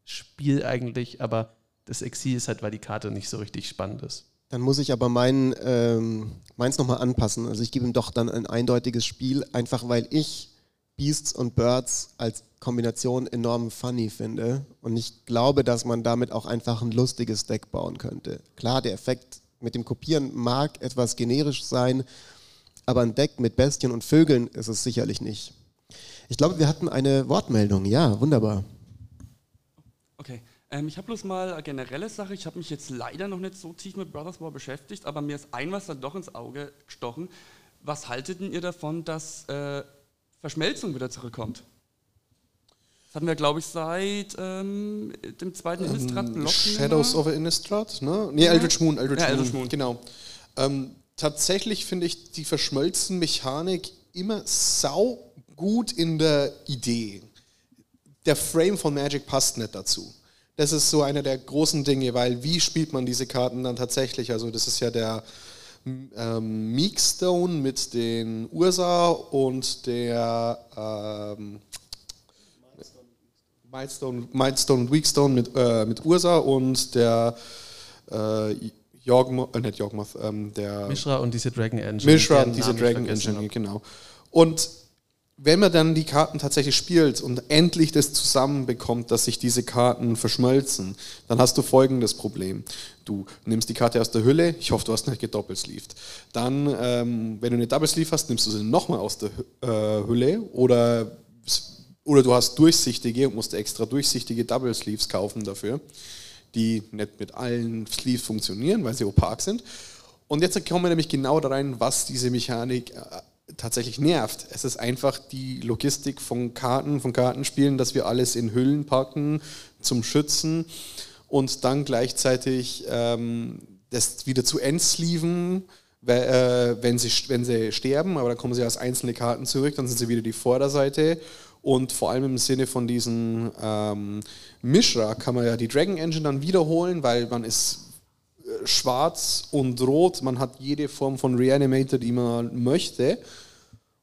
Sympathiespiel eigentlich, aber das Exil ist halt, weil die Karte nicht so richtig spannend ist. Dann muss ich aber mein, ähm, meins nochmal anpassen. Also ich gebe ihm doch dann ein eindeutiges Spiel, einfach weil ich Beasts und Birds als Kombination enorm funny finde. Und ich glaube, dass man damit auch einfach ein lustiges Deck bauen könnte. Klar, der Effekt mit dem Kopieren mag etwas generisch sein, aber ein Deck mit Bestien und Vögeln ist es sicherlich nicht. Ich glaube, wir hatten eine Wortmeldung. Ja, wunderbar. Ähm, ich habe bloß mal eine generelle Sache. Ich habe mich jetzt leider noch nicht so tief mit Brothers War beschäftigt, aber mir ist ein was dann doch ins Auge gestochen. Was haltet ihr davon, dass äh, Verschmelzung wieder zurückkommt? Das hatten wir, glaube ich, seit ähm, dem zweiten ähm, Innistrad-Block. Shadows of Innistrad, ne? Nee, Eldritch Moon. Eldritch, ja, Eldritch Moon. Moon. Genau. Ähm, tatsächlich finde ich die verschmolzen Mechanik immer sau gut in der Idee. Der Frame von Magic passt nicht dazu. Das ist so einer der großen Dinge, weil wie spielt man diese Karten dann tatsächlich? Also das ist ja der ähm, Meekstone mit den Ursa und der ähm, Milestone, Milestone und Weakstone mit, äh, mit Ursa und der äh, Jorgmoth, äh, nicht Jorgmoth, ähm, der Mishra und diese Dragon Engine. Mishra und diese Dragon Engine, genau. Und wenn man dann die Karten tatsächlich spielt und endlich das zusammenbekommt, dass sich diese Karten verschmelzen, dann hast du folgendes Problem. Du nimmst die Karte aus der Hülle, ich hoffe, du hast nicht gedoppelsleeved. Dann, ähm, wenn du eine Double Sleeve hast, nimmst du sie nochmal aus der äh, Hülle oder, oder du hast durchsichtige und musst extra durchsichtige Double Sleeves kaufen dafür die nicht mit allen Sleeves funktionieren, weil sie opak sind. Und jetzt kommen wir nämlich genau da rein, was diese Mechanik äh, tatsächlich nervt. Es ist einfach die Logistik von Karten, von Kartenspielen, dass wir alles in Hüllen packen zum Schützen und dann gleichzeitig ähm, das wieder zu entsleeven, äh, wenn sie, wenn sie sterben, aber dann kommen sie als einzelne Karten zurück, dann sind sie wieder die Vorderseite und vor allem im Sinne von diesen ähm, Mishra kann man ja die Dragon Engine dann wiederholen, weil man ist schwarz und rot, man hat jede Form von Reanimator, die man möchte.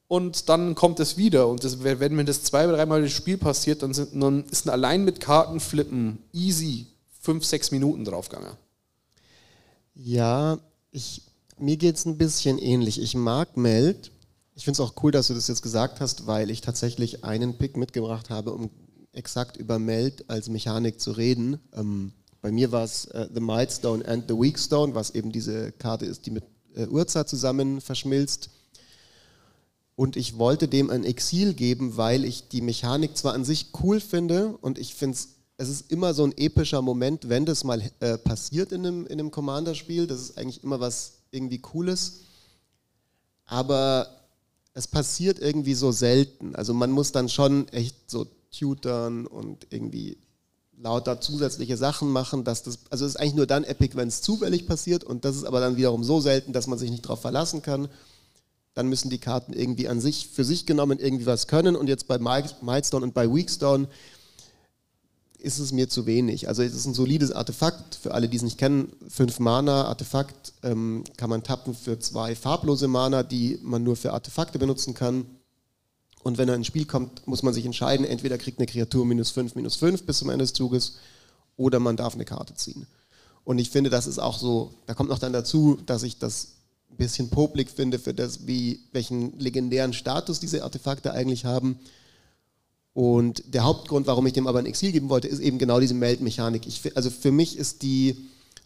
Und dann kommt es wieder. Und das, wenn mir das zwei dreimal das Spiel passiert, dann, sind, dann ist ein allein mit Kartenflippen easy fünf, sechs Minuten draufgegangen. Ja, ich, mir geht es ein bisschen ähnlich. Ich mag Meld, ich finde es auch cool, dass du das jetzt gesagt hast, weil ich tatsächlich einen Pick mitgebracht habe, um exakt über Meld als Mechanik zu reden. Ähm, bei mir war es äh, The Milestone and the Weakstone, was eben diese Karte ist, die mit äh, Urza zusammen verschmilzt. Und ich wollte dem ein Exil geben, weil ich die Mechanik zwar an sich cool finde und ich finde es, es ist immer so ein epischer Moment, wenn das mal äh, passiert in einem, in einem Commander-Spiel. Das ist eigentlich immer was irgendwie Cooles. Aber es passiert irgendwie so selten. Also man muss dann schon echt so tutern und irgendwie lauter zusätzliche Sachen machen, dass das, also es ist eigentlich nur dann epic, wenn es zufällig passiert und das ist aber dann wiederum so selten, dass man sich nicht darauf verlassen kann. Dann müssen die Karten irgendwie an sich, für sich genommen irgendwie was können und jetzt bei Milestone und bei Weekstone ist es mir zu wenig. Also es ist ein solides Artefakt, für alle, die es nicht kennen, fünf Mana, Artefakt ähm, kann man tappen für zwei farblose Mana, die man nur für Artefakte benutzen kann und wenn er ins Spiel kommt, muss man sich entscheiden, entweder kriegt eine Kreatur minus 5, minus 5 bis zum Ende des Zuges oder man darf eine Karte ziehen. Und ich finde, das ist auch so, da kommt noch dann dazu, dass ich das ein bisschen publik finde für das, wie, welchen legendären Status diese Artefakte eigentlich haben. Und der Hauptgrund, warum ich dem aber ein Exil geben wollte, ist eben genau diese Meldmechanik. Also für mich ist die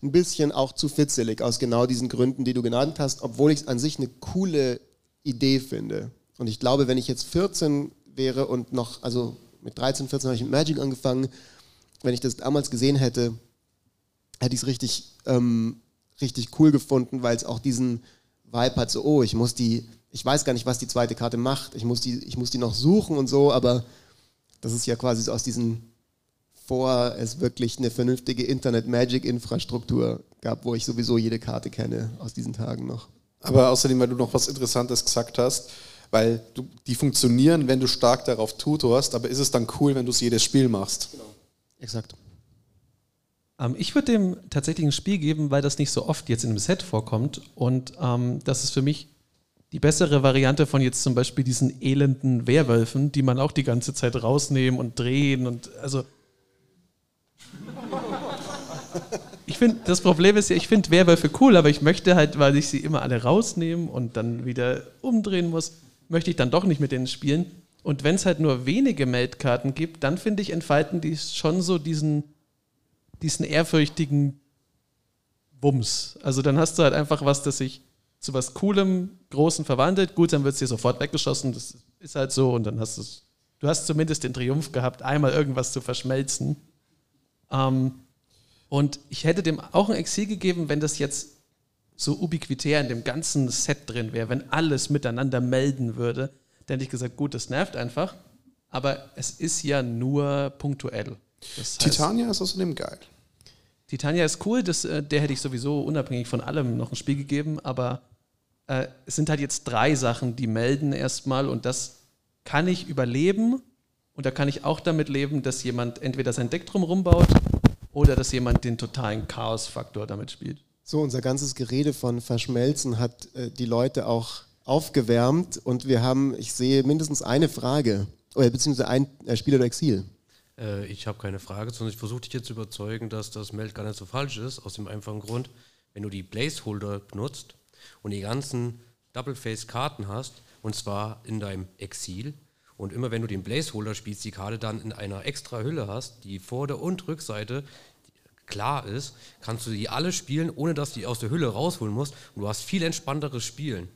ein bisschen auch zu fitzelig aus genau diesen Gründen, die du genannt hast, obwohl ich es an sich eine coole Idee finde. Und ich glaube, wenn ich jetzt 14 wäre und noch, also mit 13, 14 habe ich mit Magic angefangen, wenn ich das damals gesehen hätte, hätte ich es richtig, ähm, richtig cool gefunden, weil es auch diesen Vibe hat, so, oh, ich muss die, ich weiß gar nicht, was die zweite Karte macht, ich muss die, ich muss die noch suchen und so, aber das ist ja quasi so aus diesen vor es wirklich eine vernünftige Internet-Magic-Infrastruktur gab, wo ich sowieso jede Karte kenne aus diesen Tagen noch. Aber außerdem, weil du noch was Interessantes gesagt hast, weil du, die funktionieren, wenn du stark darauf tutorst, aber ist es dann cool, wenn du es jedes Spiel machst? Genau. Exakt. Ähm, ich würde dem tatsächlich ein Spiel geben, weil das nicht so oft jetzt in einem Set vorkommt und ähm, das ist für mich die bessere Variante von jetzt zum Beispiel diesen elenden Werwölfen, die man auch die ganze Zeit rausnehmen und drehen und also ich finde, das Problem ist ja, ich finde Werwölfe cool, aber ich möchte halt, weil ich sie immer alle rausnehmen und dann wieder umdrehen muss, möchte ich dann doch nicht mit denen spielen. Und wenn es halt nur wenige Meldkarten gibt, dann finde ich, entfalten die schon so diesen, diesen ehrfürchtigen Wumms. Also dann hast du halt einfach was, das sich zu was Coolem, Großen verwandelt. Gut, dann wird es dir sofort weggeschossen. Das ist halt so. Und dann hast du du hast zumindest den Triumph gehabt, einmal irgendwas zu verschmelzen. Ähm, und ich hätte dem auch ein Exil gegeben, wenn das jetzt so ubiquitär in dem ganzen Set drin wäre, wenn alles miteinander melden würde, dann hätte ich gesagt, gut, das nervt einfach, aber es ist ja nur punktuell. Das heißt, Titania ist außerdem geil. Titania ist cool, das, äh, der hätte ich sowieso unabhängig von allem noch ein Spiel gegeben, aber äh, es sind halt jetzt drei Sachen, die melden erstmal und das kann ich überleben und da kann ich auch damit leben, dass jemand entweder sein Deck drum baut oder dass jemand den totalen Chaos-Faktor damit spielt. So, unser ganzes Gerede von Verschmelzen hat äh, die Leute auch aufgewärmt und wir haben, ich sehe mindestens eine Frage, oder beziehungsweise ein äh, Spiel oder Exil. Äh, ich habe keine Frage, sondern ich versuche dich jetzt zu überzeugen, dass das Meld gar nicht so falsch ist, aus dem einfachen Grund, wenn du die Placeholder benutzt und die ganzen Double-Face-Karten hast, und zwar in deinem Exil, und immer wenn du den Placeholder spielst, die Karte dann in einer extra Hülle hast, die Vorder- und Rückseite klar ist, kannst du die alle spielen, ohne dass du die aus der Hülle rausholen musst. Und du hast viel entspannteres Spielen.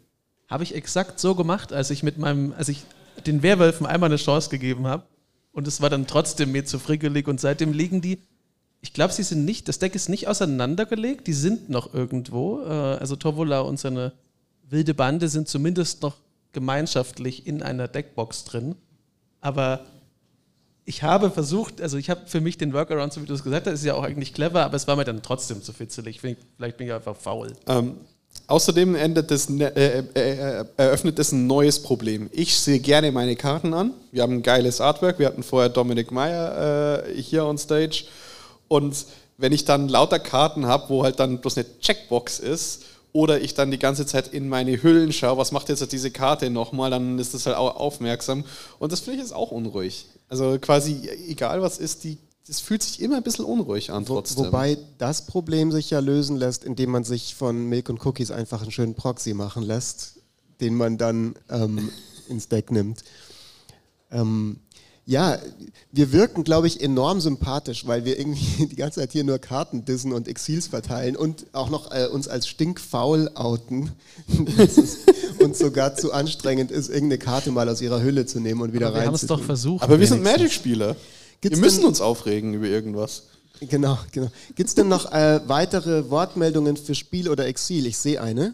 Habe ich exakt so gemacht, als ich mit meinem, als ich den Werwölfen einmal eine Chance gegeben habe. Und es war dann trotzdem mir zu frickelig. Und seitdem liegen die, ich glaube, sie sind nicht, das Deck ist nicht auseinandergelegt, die sind noch irgendwo. Äh, also Tovola und seine wilde Bande sind zumindest noch gemeinschaftlich in einer Deckbox drin. Aber ich habe versucht, also ich habe für mich den Workaround, so wie du es gesagt hast, ist ja auch eigentlich clever, aber es war mir dann trotzdem zu fitzelig. Vielleicht bin ich einfach faul. Ähm, außerdem das, ne, äh, äh, eröffnet das ein neues Problem. Ich sehe gerne meine Karten an. Wir haben ein geiles Artwork. Wir hatten vorher Dominik Meyer äh, hier on stage. Und wenn ich dann lauter Karten habe, wo halt dann bloß eine Checkbox ist, oder ich dann die ganze Zeit in meine Hüllen schaue, was macht jetzt diese Karte nochmal, dann ist das halt auch aufmerksam. Und das finde ich jetzt auch unruhig. Also quasi, egal was ist, die, das fühlt sich immer ein bisschen unruhig an trotzdem. Wobei das Problem sich ja lösen lässt, indem man sich von Milk und Cookies einfach einen schönen Proxy machen lässt, den man dann ähm, ins Deck nimmt. Ähm, ja, wir wirken, glaube ich, enorm sympathisch, weil wir irgendwie die ganze Zeit hier nur Karten dissen und Exils verteilen und auch noch äh, uns als stinkfaul outen, dass es uns sogar zu anstrengend ist, irgendeine Karte mal aus ihrer Hülle zu nehmen und wieder rein. Wir haben es doch versucht. Aber wir sind Magic-Spieler. Wir müssen uns aufregen über irgendwas. Genau, genau. Gibt es denn noch äh, weitere Wortmeldungen für Spiel oder Exil? Ich sehe eine.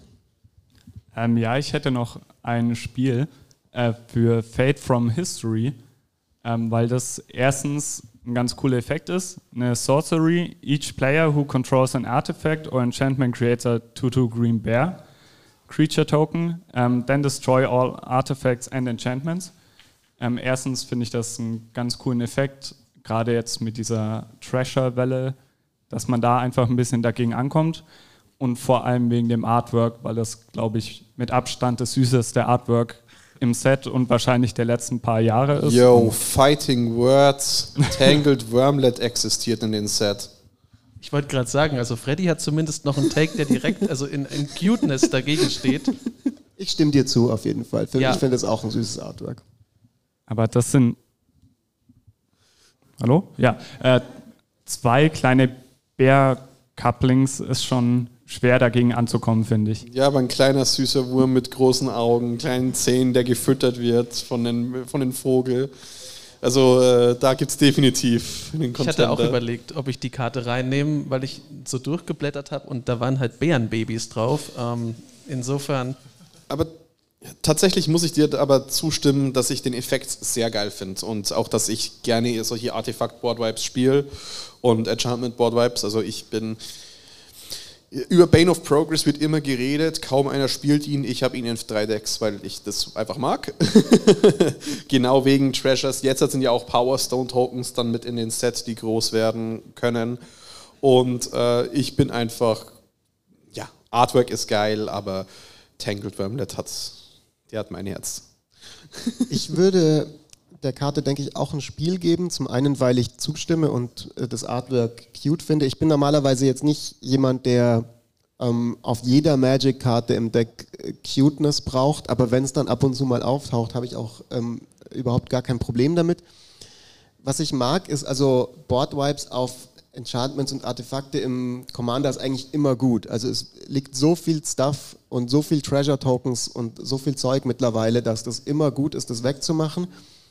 Ähm, ja, ich hätte noch ein Spiel äh, für Fate from History ähm, weil das erstens ein ganz cooler Effekt ist. Eine Sorcery, each player who controls an artifact or enchantment creates a 2-2 green bear creature token, um, then destroy all artifacts and enchantments. Um, erstens finde ich das einen ganz coolen Effekt, gerade jetzt mit dieser Treasure-Welle, dass man da einfach ein bisschen dagegen ankommt und vor allem wegen dem Artwork, weil das, glaube ich, mit Abstand das süßeste Artwork im Set und wahrscheinlich der letzten paar Jahre ist. Yo, Fighting Words, Tangled Wormlet existiert in den Set. Ich wollte gerade sagen, also Freddy hat zumindest noch einen Take, der direkt also in, in Cuteness dagegen steht. Ich stimme dir zu, auf jeden Fall. Für Ja. Ich finde es auch ein süßes Artwork. Aber das sind. Hallo? Ja. Äh, zwei kleine Bär-Couplings ist schon schwer dagegen anzukommen, finde ich. Ja, aber ein kleiner süßer Wurm mit großen Augen, kleinen Zähnen, der gefüttert wird von den, von den Vogel. Also äh, da gibt es definitiv den Ich Contender. hatte auch überlegt, ob ich die Karte reinnehme, weil ich so durchgeblättert habe und da waren halt Bärenbabys drauf. Ähm, insofern, Aber tatsächlich muss ich dir aber zustimmen, dass ich den Effekt sehr geil finde und auch, dass ich gerne solche Artefakt-Board-Vibes spiele und Enchantment-Board-Vibes. Also ich bin... Über Bane of Progress wird immer geredet, kaum einer spielt ihn. Ich habe ihn in drei Decks, weil ich das einfach mag. genau wegen Treasures. Jetzt sind ja auch Power Stone Tokens dann mit in den Sets, die groß werden können. Und äh, ich bin einfach, ja, Artwork ist geil, aber Tangled Wormlet hat's, der hat mein Herz. Ich würde der Karte, denke ich, auch ein Spiel geben. Zum einen, weil ich zustimme und äh, das Artwork cute finde. Ich bin normalerweise jetzt nicht jemand, der ähm, auf jeder Magic-Karte im Deck äh, Cuteness braucht, aber wenn es dann ab und zu mal auftaucht, habe ich auch ähm, überhaupt gar kein Problem damit. Was ich mag, ist also Board-Wipes auf Enchantments und Artefakte im Commander ist eigentlich immer gut. Also es liegt so viel Stuff und so viel Treasure Tokens und so viel Zeug mittlerweile, dass das immer gut ist, das wegzumachen.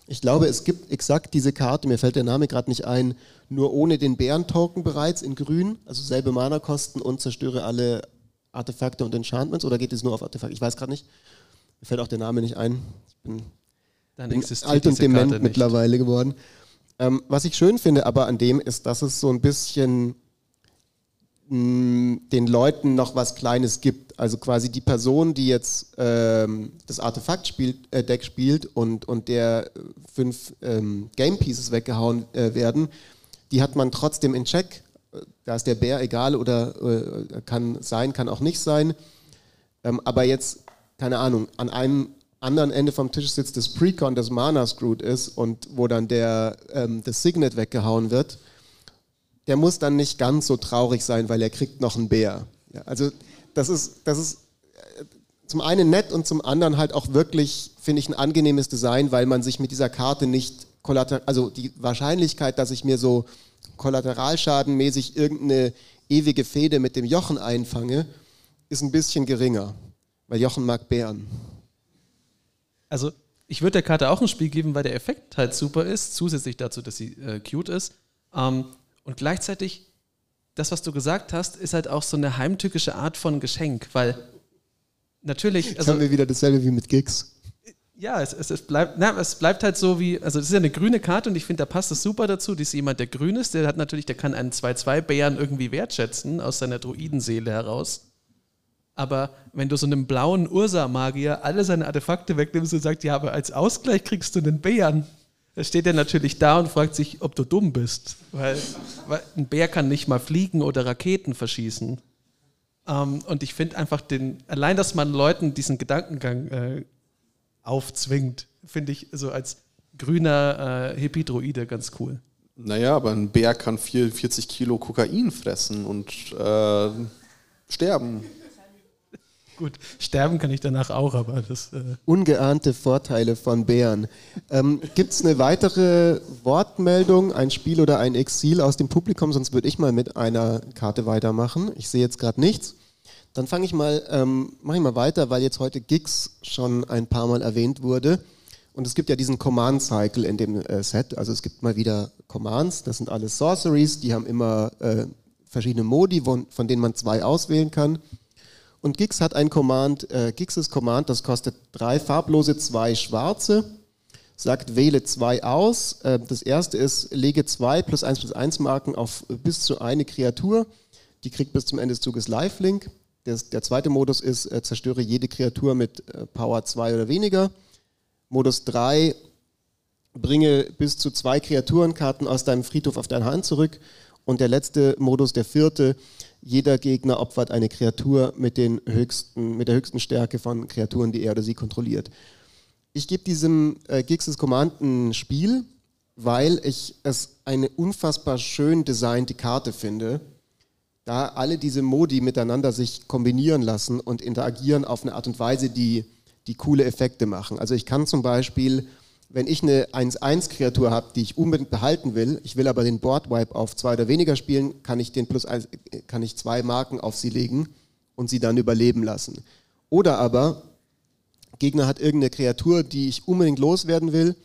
Ich glaube, es gibt exakt diese Karte, mir fällt der Name gerade nicht ein, nur ohne den Bären-Token bereits in grün, also selbe Mana-Kosten und zerstöre alle Artefakte und Enchantments oder geht es nur auf Artefakte? Ich weiß gerade nicht. Mir fällt auch der Name nicht ein. Ich bin bin alt und dement mittlerweile geworden. Ähm, was ich schön finde aber an dem ist, dass es so ein bisschen den Leuten noch was Kleines gibt. Also quasi die Person, die jetzt ähm, das Artefakt spielt, äh, Deck spielt und, und der äh, fünf ähm, Game Pieces weggehauen äh, werden, die hat man trotzdem in Check. Äh, Da ist der Bär egal oder äh, kann sein, kann auch nicht sein. Ähm, aber jetzt, keine Ahnung, an einem anderen Ende vom Tisch sitzt das Precon, das Mana Screwed ist und wo dann der, ähm, das Signet weggehauen wird, der muss dann nicht ganz so traurig sein, weil er kriegt noch einen Bär. Ja, also das ist, das ist äh, zum einen nett und zum anderen halt auch wirklich, finde ich, ein angenehmes Design, weil man sich mit dieser Karte nicht kollateral, also die Wahrscheinlichkeit, dass ich mir so kollateralschadenmäßig irgendeine ewige Fehde mit dem Jochen einfange, ist ein bisschen geringer, weil Jochen mag Bären. Also ich würde der Karte auch ein Spiel geben, weil der Effekt halt super ist, zusätzlich dazu, dass sie äh, cute ist. Ähm, und gleichzeitig, das, was du gesagt hast, ist halt auch so eine heimtückische Art von Geschenk, weil natürlich, Jetzt also haben wir wieder dasselbe wie mit Gigs. ja, es, es, es, bleibt, na, es bleibt halt so wie, also es ist ja eine grüne Karte und ich finde, da passt es super dazu. Das ist jemand, der grün ist, der hat natürlich, der kann einen 2-2-Bären irgendwie wertschätzen aus seiner Druidenseele heraus. Aber wenn du so einem blauen Ursa-Magier alle seine Artefakte wegnimmst und sagst, ja, aber als Ausgleich kriegst du einen Bären, da steht er natürlich da und fragt sich, ob du dumm bist. Weil, weil ein Bär kann nicht mal fliegen oder Raketen verschießen. Ähm, und ich finde einfach den, allein, dass man Leuten diesen Gedankengang äh, aufzwingt, finde ich so als grüner äh, Hippie-Droide ganz cool. Naja, aber ein Bär kann 44 Kilo Kokain fressen und äh, sterben. Gut, sterben kann ich danach auch, aber das. Äh Ungeahnte Vorteile von Bären. Ähm, Gibt es eine weitere Wortmeldung, ein Spiel oder ein Exil aus dem Publikum? Sonst würde ich mal mit einer Karte weitermachen. Ich sehe jetzt gerade nichts. Dann fange ich mal, ähm, mache ich mal weiter, weil jetzt heute Gigs schon ein paar Mal erwähnt wurde. Und es gibt ja diesen Command Cycle in dem äh, Set. Also es gibt mal wieder Commands. Das sind alles Sorceries. Die haben immer äh, verschiedene Modi, von, von denen man zwei auswählen kann. Und Gix hat ein Command, äh, Gixes Command, das kostet drei farblose, zwei schwarze. sagt, wähle zwei aus. Äh, das erste ist, lege zwei plus eins plus eins Marken auf bis zu eine Kreatur. Die kriegt bis zum Ende des Zuges Lifelink. Der, der zweite Modus ist, äh, zerstöre jede Kreatur mit äh, Power 2 oder weniger. Modus 3, bringe bis zu zwei Kreaturenkarten aus deinem Friedhof auf deine Hand zurück. Und der letzte Modus, der vierte, jeder Gegner opfert eine Kreatur mit, den höchsten, mit der höchsten Stärke von Kreaturen, die er oder sie kontrolliert. Ich gebe diesem äh, Gixes Command ein Spiel, weil ich es eine unfassbar schön designte Karte finde, da alle diese Modi miteinander sich kombinieren lassen und interagieren auf eine Art und Weise, die, die coole Effekte machen. Also ich kann zum Beispiel wenn ich eine 1-1-Kreatur habe, die ich unbedingt behalten will, ich will aber den Boardwipe auf zwei oder weniger spielen, kann ich den plus eins, kann ich zwei Marken auf sie legen und sie dann überleben lassen. Oder aber, Gegner hat irgendeine Kreatur, die ich unbedingt loswerden will,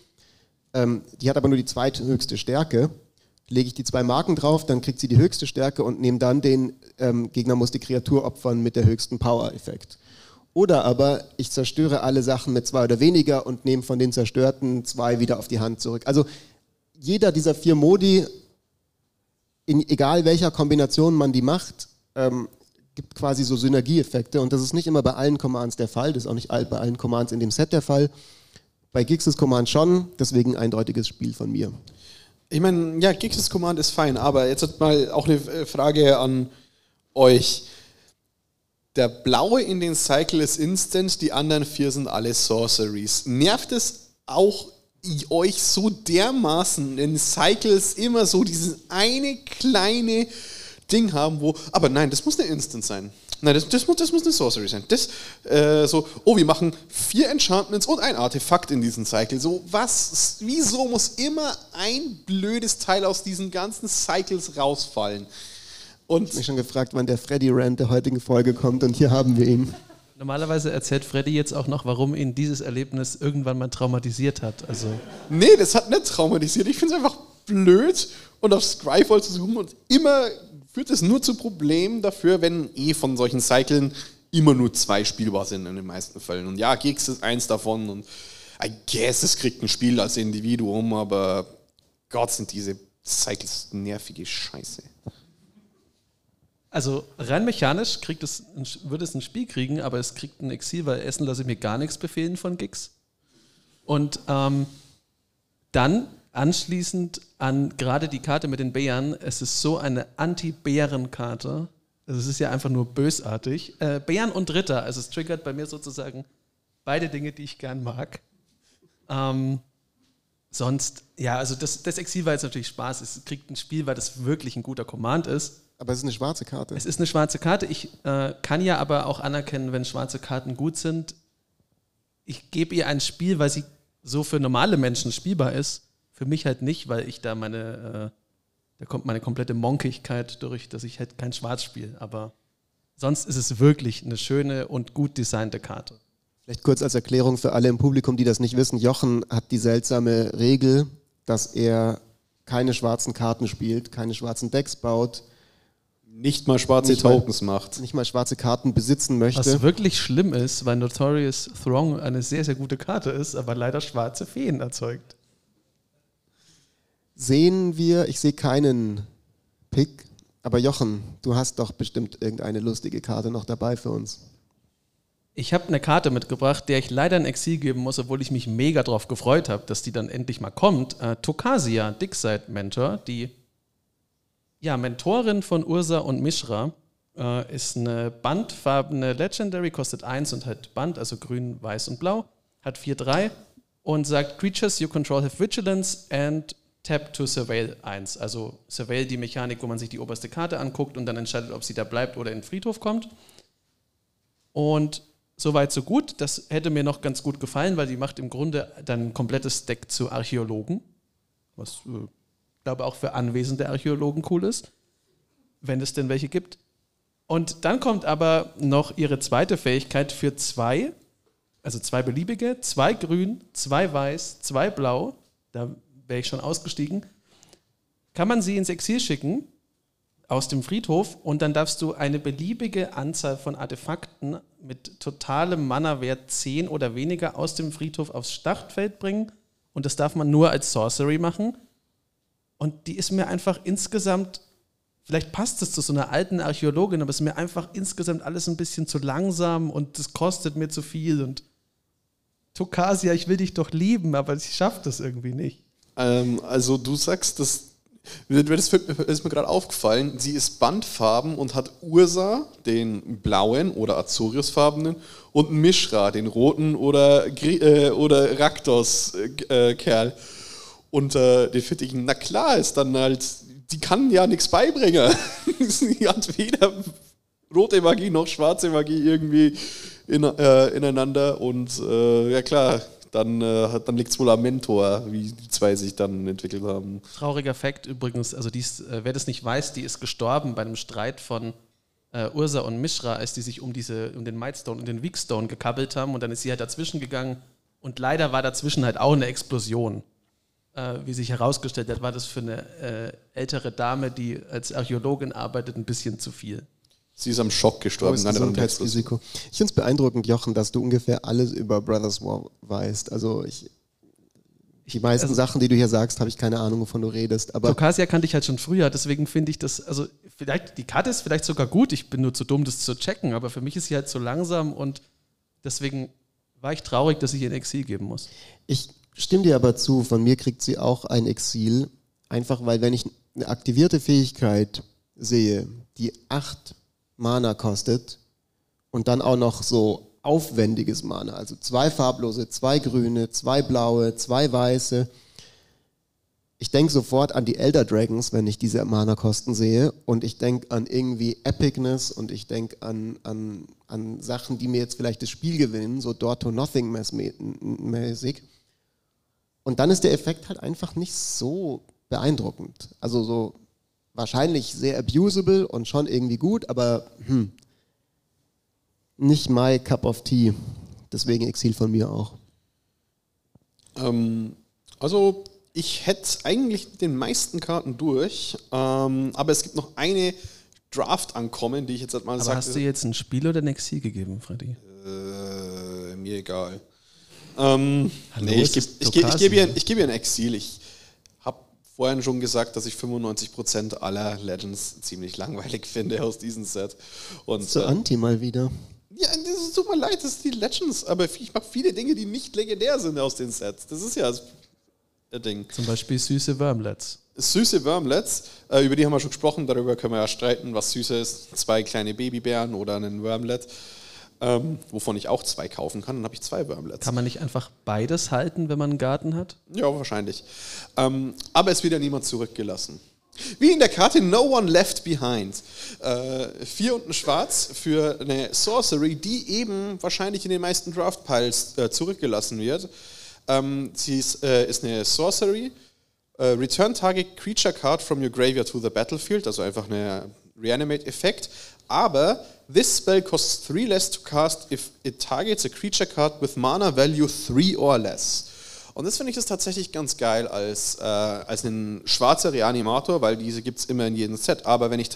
ähm, die hat aber nur die zweithöchste Stärke, lege ich die zwei Marken drauf, dann kriegt sie die höchste Stärke und nehme dann den ähm, Gegner muss die Kreatur opfern mit der höchsten Power-Effekt. Oder aber ich zerstöre alle Sachen mit zwei oder weniger und nehme von den zerstörten zwei wieder auf die Hand zurück. Also jeder dieser vier Modi, in egal welcher Kombination man die macht, ähm, gibt quasi so Synergieeffekte und das ist nicht immer bei allen Commands der Fall, das ist auch nicht bei allen Commands in dem Set der Fall. Bei Gixes Command schon, deswegen ein eindeutiges Spiel von mir. Ich meine, ja, Gixes Command ist fein, aber jetzt mal auch eine Frage an euch der blaue in den Cycle ist Instant, die anderen vier sind alle Sorceries. Nervt es auch euch so dermaßen in Cycles immer so dieses eine kleine Ding haben, wo, aber nein, das muss eine Instant sein. Nein, das, das, muss, das muss eine Sorcery sein. Das, äh, so, oh, wir machen vier Enchantments und ein Artefakt in diesen Cycle. So, was, wieso muss immer ein blödes Teil aus diesen ganzen Cycles rausfallen? Und ich mich schon gefragt, wann der Freddy Rand der heutigen Folge kommt und hier haben wir ihn. Normalerweise erzählt Freddy jetzt auch noch, warum ihn dieses Erlebnis irgendwann mal traumatisiert hat. Also nee, das hat nicht traumatisiert. Ich finde es einfach blöd und auf Scryfall zu suchen und immer führt es nur zu Problemen dafür, wenn eh von solchen Cyclen immer nur zwei spielbar sind in den meisten Fällen. Und ja, Geeks ist eins davon und I guess es kriegt ein Spiel als Individuum, aber Gott sind diese Cycles nervige Scheiße. Also rein mechanisch kriegt es, würde es ein Spiel kriegen, aber es kriegt ein Exil, weil Essen lasse ich mir gar nichts befehlen von Gigs. Und ähm, dann anschließend an gerade die Karte mit den Bären, es ist so eine Anti-Bären-Karte. Also es ist ja einfach nur bösartig. Äh, Bären und Ritter, also es triggert bei mir sozusagen beide Dinge, die ich gern mag. Ähm, sonst, ja, also das, das Exil war jetzt natürlich Spaß. Es kriegt ein Spiel, weil das wirklich ein guter Command ist. Aber es ist eine schwarze Karte. Es ist eine schwarze Karte. Ich äh, kann ja aber auch anerkennen, wenn schwarze Karten gut sind. Ich gebe ihr ein Spiel, weil sie so für normale Menschen spielbar ist. Für mich halt nicht, weil ich da meine, äh, da kommt meine komplette Monkigkeit durch, dass ich halt kein Schwarz spiele. Aber sonst ist es wirklich eine schöne und gut designte Karte. Vielleicht kurz als Erklärung für alle im Publikum, die das nicht wissen. Jochen hat die seltsame Regel, dass er keine schwarzen Karten spielt, keine schwarzen Decks baut, nicht mal schwarze nicht Tokens mal, macht. Nicht mal schwarze Karten besitzen möchte. Was wirklich schlimm ist, weil Notorious Throng eine sehr, sehr gute Karte ist, aber leider schwarze Feen erzeugt. Sehen wir, ich sehe keinen Pick, aber Jochen, du hast doch bestimmt irgendeine lustige Karte noch dabei für uns. Ich habe eine Karte mitgebracht, der ich leider ein Exil geben muss, obwohl ich mich mega drauf gefreut habe, dass die dann endlich mal kommt. Äh, Tokasia, Dickside Mentor, die ja, Mentorin von Ursa und Mishra äh, ist eine bandfarbene Legendary, kostet 1 und hat Band, also grün, weiß und blau, hat 4-3 und sagt, Creatures you control have Vigilance and tap to Surveil 1. Also Surveil die Mechanik, wo man sich die oberste Karte anguckt und dann entscheidet, ob sie da bleibt oder in den Friedhof kommt. Und soweit so gut. Das hätte mir noch ganz gut gefallen, weil die macht im Grunde dann ein komplettes Deck zu Archäologen, was äh, glaube auch für anwesende Archäologen cool ist, wenn es denn welche gibt. Und dann kommt aber noch ihre zweite Fähigkeit für zwei, also zwei beliebige, zwei grün, zwei weiß, zwei blau, da wäre ich schon ausgestiegen, kann man sie ins Exil schicken aus dem Friedhof und dann darfst du eine beliebige Anzahl von Artefakten mit totalem Mana-Wert 10 oder weniger aus dem Friedhof aufs Startfeld bringen und das darf man nur als Sorcery machen. Und die ist mir einfach insgesamt, vielleicht passt es zu so einer alten Archäologin, aber es ist mir einfach insgesamt alles ein bisschen zu langsam und das kostet mir zu viel. Und Tokasia, ich will dich doch lieben, aber ich schaffe das irgendwie nicht. Ähm, also du sagst, das, das ist mir gerade aufgefallen, sie ist bandfarben und hat Ursa, den blauen oder Azoriusfarbenen, und Mishra, den roten oder, äh, oder Raktos-Kerl. Äh, und äh, den ich, na klar, ist dann halt, die kann ja nichts beibringen. sie hat weder rote Magie noch schwarze Magie irgendwie in, äh, ineinander. Und äh, ja klar, dann, äh, dann liegt es wohl am Mentor, wie die zwei sich dann entwickelt haben. Trauriger Fakt übrigens, also dies, äh, wer das nicht weiß, die ist gestorben bei einem Streit von äh, Ursa und Mishra, als die sich um, diese, um den Mightstone und den Weakstone gekabbelt haben und dann ist sie halt dazwischen gegangen und leider war dazwischen halt auch eine Explosion. Äh, wie sich herausgestellt hat, war das für eine äh, ältere Dame, die als Archäologin arbeitet, ein bisschen zu viel. Sie ist am Schock gestorben. Nein, Gesundheitsrisiko. Ich finde es beeindruckend, Jochen, dass du ungefähr alles über Brothers War weißt. Also ich, die meisten also, Sachen, die du hier sagst, habe ich keine Ahnung, wovon du redest. Aber Tokasia kannte ich halt schon früher, deswegen finde ich das, also vielleicht, die Karte ist vielleicht sogar gut, ich bin nur zu dumm, das zu checken, aber für mich ist sie halt zu langsam und deswegen war ich traurig, dass ich ihr ein Exil geben muss. Ich stimme dir aber zu, von mir kriegt sie auch ein Exil, einfach weil wenn ich eine aktivierte Fähigkeit sehe, die acht Mana kostet und dann auch noch so aufwendiges Mana, also zwei farblose, zwei grüne, zwei blaue, zwei weiße. Ich denke sofort an die Elder Dragons, wenn ich diese Mana-Kosten sehe und ich denke an irgendwie Epicness und ich denke an, an, an Sachen, die mir jetzt vielleicht das Spiel gewinnen, so Door Nothing mäßig. Und dann ist der Effekt halt einfach nicht so beeindruckend. Also so wahrscheinlich sehr abusable und schon irgendwie gut, aber hm, nicht my cup of tea. Deswegen Exil von mir auch. Ähm, also ich hätte eigentlich den meisten Karten durch, ähm, aber es gibt noch eine Draft ankommen, die ich jetzt halt mal sage. Hast du jetzt ein Spiel oder ein Exil gegeben, Freddy? Äh, mir egal. Ähm, Hallo, nee, ich gebe ich geb, ich geb ihr, geb ihr ein Exil. Ich vorhin schon gesagt, dass ich 95% aller Legends ziemlich langweilig finde aus diesem Set. Und, so äh, Anti mal wieder. Ja, das ist, tut mir leid, das sind die Legends, aber ich mache viele Dinge, die nicht legendär sind aus den Sets. Das ist ja das Ding. Zum Beispiel süße Wormlets. Süße Wormlets, äh, über die haben wir schon gesprochen, darüber können wir ja streiten, was süße ist. Zwei kleine Babybären oder ein Wormlet ähm, wovon ich auch zwei kaufen kann. Dann habe ich zwei Wormlets. Kann man nicht einfach beides halten, wenn man einen Garten hat? Ja, wahrscheinlich. Ähm, aber es wird ja niemand zurückgelassen. Wie in der Karte No One Left Behind. Äh, vier und ein Schwarz für eine Sorcery, die eben wahrscheinlich in den meisten Draft-Piles äh, zurückgelassen wird. Ähm, sie ist, äh, ist eine Sorcery. Äh, return target creature card from your graveyard to the battlefield, also einfach eine Reanimate-Effekt. Aber This spell costs 3 less to cast if it targets a creature card with mana value 3 or less. Und das finde ich das tatsächlich ganz geil als, äh, als ein schwarzer Reanimator, weil diese gibt es immer in jedem Set. Aber wenn ich.